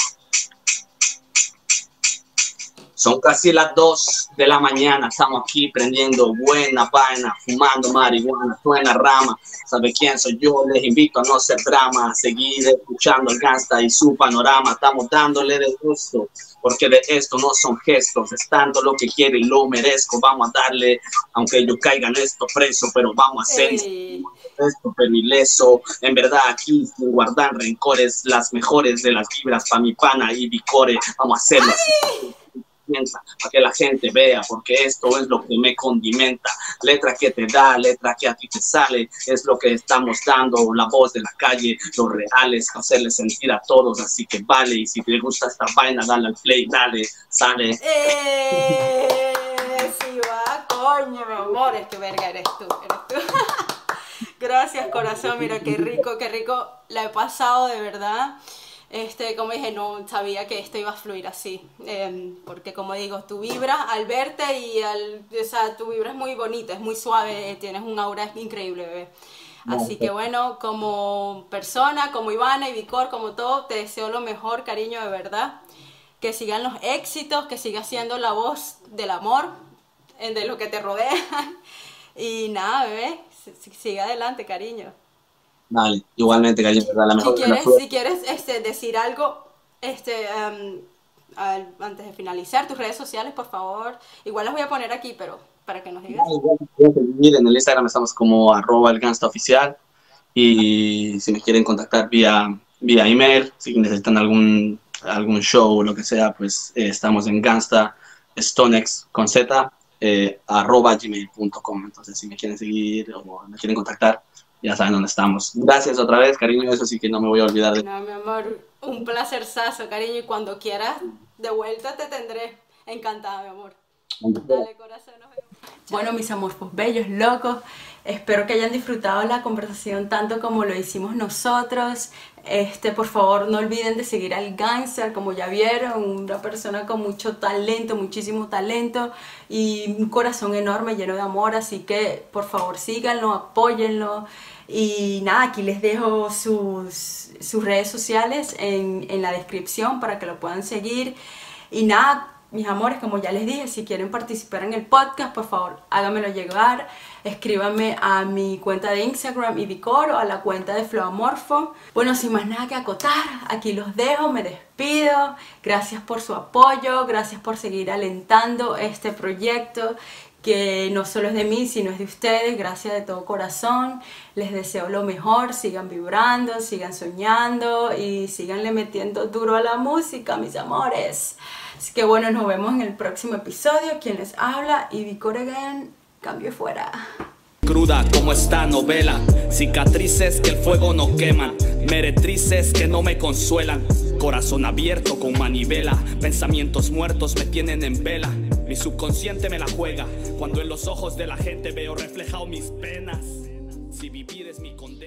Son casi las 2 de la mañana, estamos aquí prendiendo buena vaina, fumando marihuana, suena rama. ¿Sabe quién soy yo? Les invito a no ser drama, a seguir escuchando el gangsta y su panorama. Estamos dándole de gusto, porque de esto no son gestos, estando lo que quiere y lo merezco. Vamos a darle, aunque yo caiga en esto preso, pero vamos a hacer esto, pero ileso. En verdad, aquí sin guardar rencores, las mejores de las vibras pa' mi pana y Vicore. Vamos a hacerlo así. Para que la gente vea, porque esto es lo que me condimenta. Letra que te da, letra que a ti te sale, es lo que estamos dando. La voz de la calle, los reales, hacerle sentir a todos. Así que vale, y si te gusta esta vaina, dale al play, dale, sale.
¡Eh! Sí va, coño, mi amor, es que verga eres tú, eres tú. <laughs> Gracias, corazón, mira qué rico, qué rico la he pasado de verdad. Este, como dije, no sabía que esto iba a fluir así, em, porque como digo, tu vibra al verte y al, o sea, tu vibra es muy bonita, es muy suave, tienes un aura increíble, bebé. Así que bueno, como persona, como Ivana y Vicor, como todo, te deseo lo mejor, cariño, de verdad. Que sigan los éxitos, que sigas siendo la voz del amor, eh, de lo que te rodea. <laughs> Y nada, bebé, si- si- sigue adelante, cariño.
Dale, igualmente, cariño, ¿verdad? La
Si
mejor las
quieres, si quieres este, decir algo este, em, al- antes de finalizar, tus redes sociales, por favor. Igual las voy a poner aquí, pero para que nos digas.
Miren, en el Instagram estamos como arroba el gangsta oficial y si me quieren contactar vía, vía email, si necesitan algún, algún show o lo que sea, pues eh, estamos en gangsta stonex con z eh, arroba gmail.com. Entonces, si me quieren seguir o me quieren contactar, ya saben dónde estamos. Gracias otra vez, cariño, eso sí que no me voy a olvidar de
No, mi amor, un placer sazo, cariño, y cuando quieras, de vuelta te tendré. Encantada, mi amor. Dale, corazón, nos vemos. Bueno, mis amorfos bellos, locos, espero que hayan disfrutado la conversación tanto como lo hicimos nosotros. Este, por favor, no olviden de seguir al Gangster, como ya vieron, una persona con mucho talento, muchísimo talento y un corazón enorme, lleno de amor, así que por favor síganlo, apóyenlo. Y nada, aquí les dejo sus, sus redes sociales en, en la descripción para que lo puedan seguir. Y nada, mis amores, como ya les dije, si quieren participar en el podcast, por favor, háganmelo llegar. Escríbanme a mi cuenta de Instagram y o a la cuenta de Floamorfo. Bueno, sin más nada que acotar, aquí los dejo, me despido. Gracias por su apoyo, gracias por seguir alentando este proyecto que no solo es de mí, sino es de ustedes, gracias de todo corazón. Les deseo lo mejor, sigan vibrando, sigan soñando y síganle metiendo duro a la música, mis amores. Así que bueno, nos vemos en el próximo episodio. Quien les habla, y Again, cambio fuera.
Cruda como esta novela, cicatrices que el fuego no queman, meretrices que no me consuelan, corazón abierto con manivela, pensamientos muertos me tienen en vela.
Mi subconsciente me la juega cuando en los ojos de la gente veo reflejado mis penas. Si vivir es mi condena.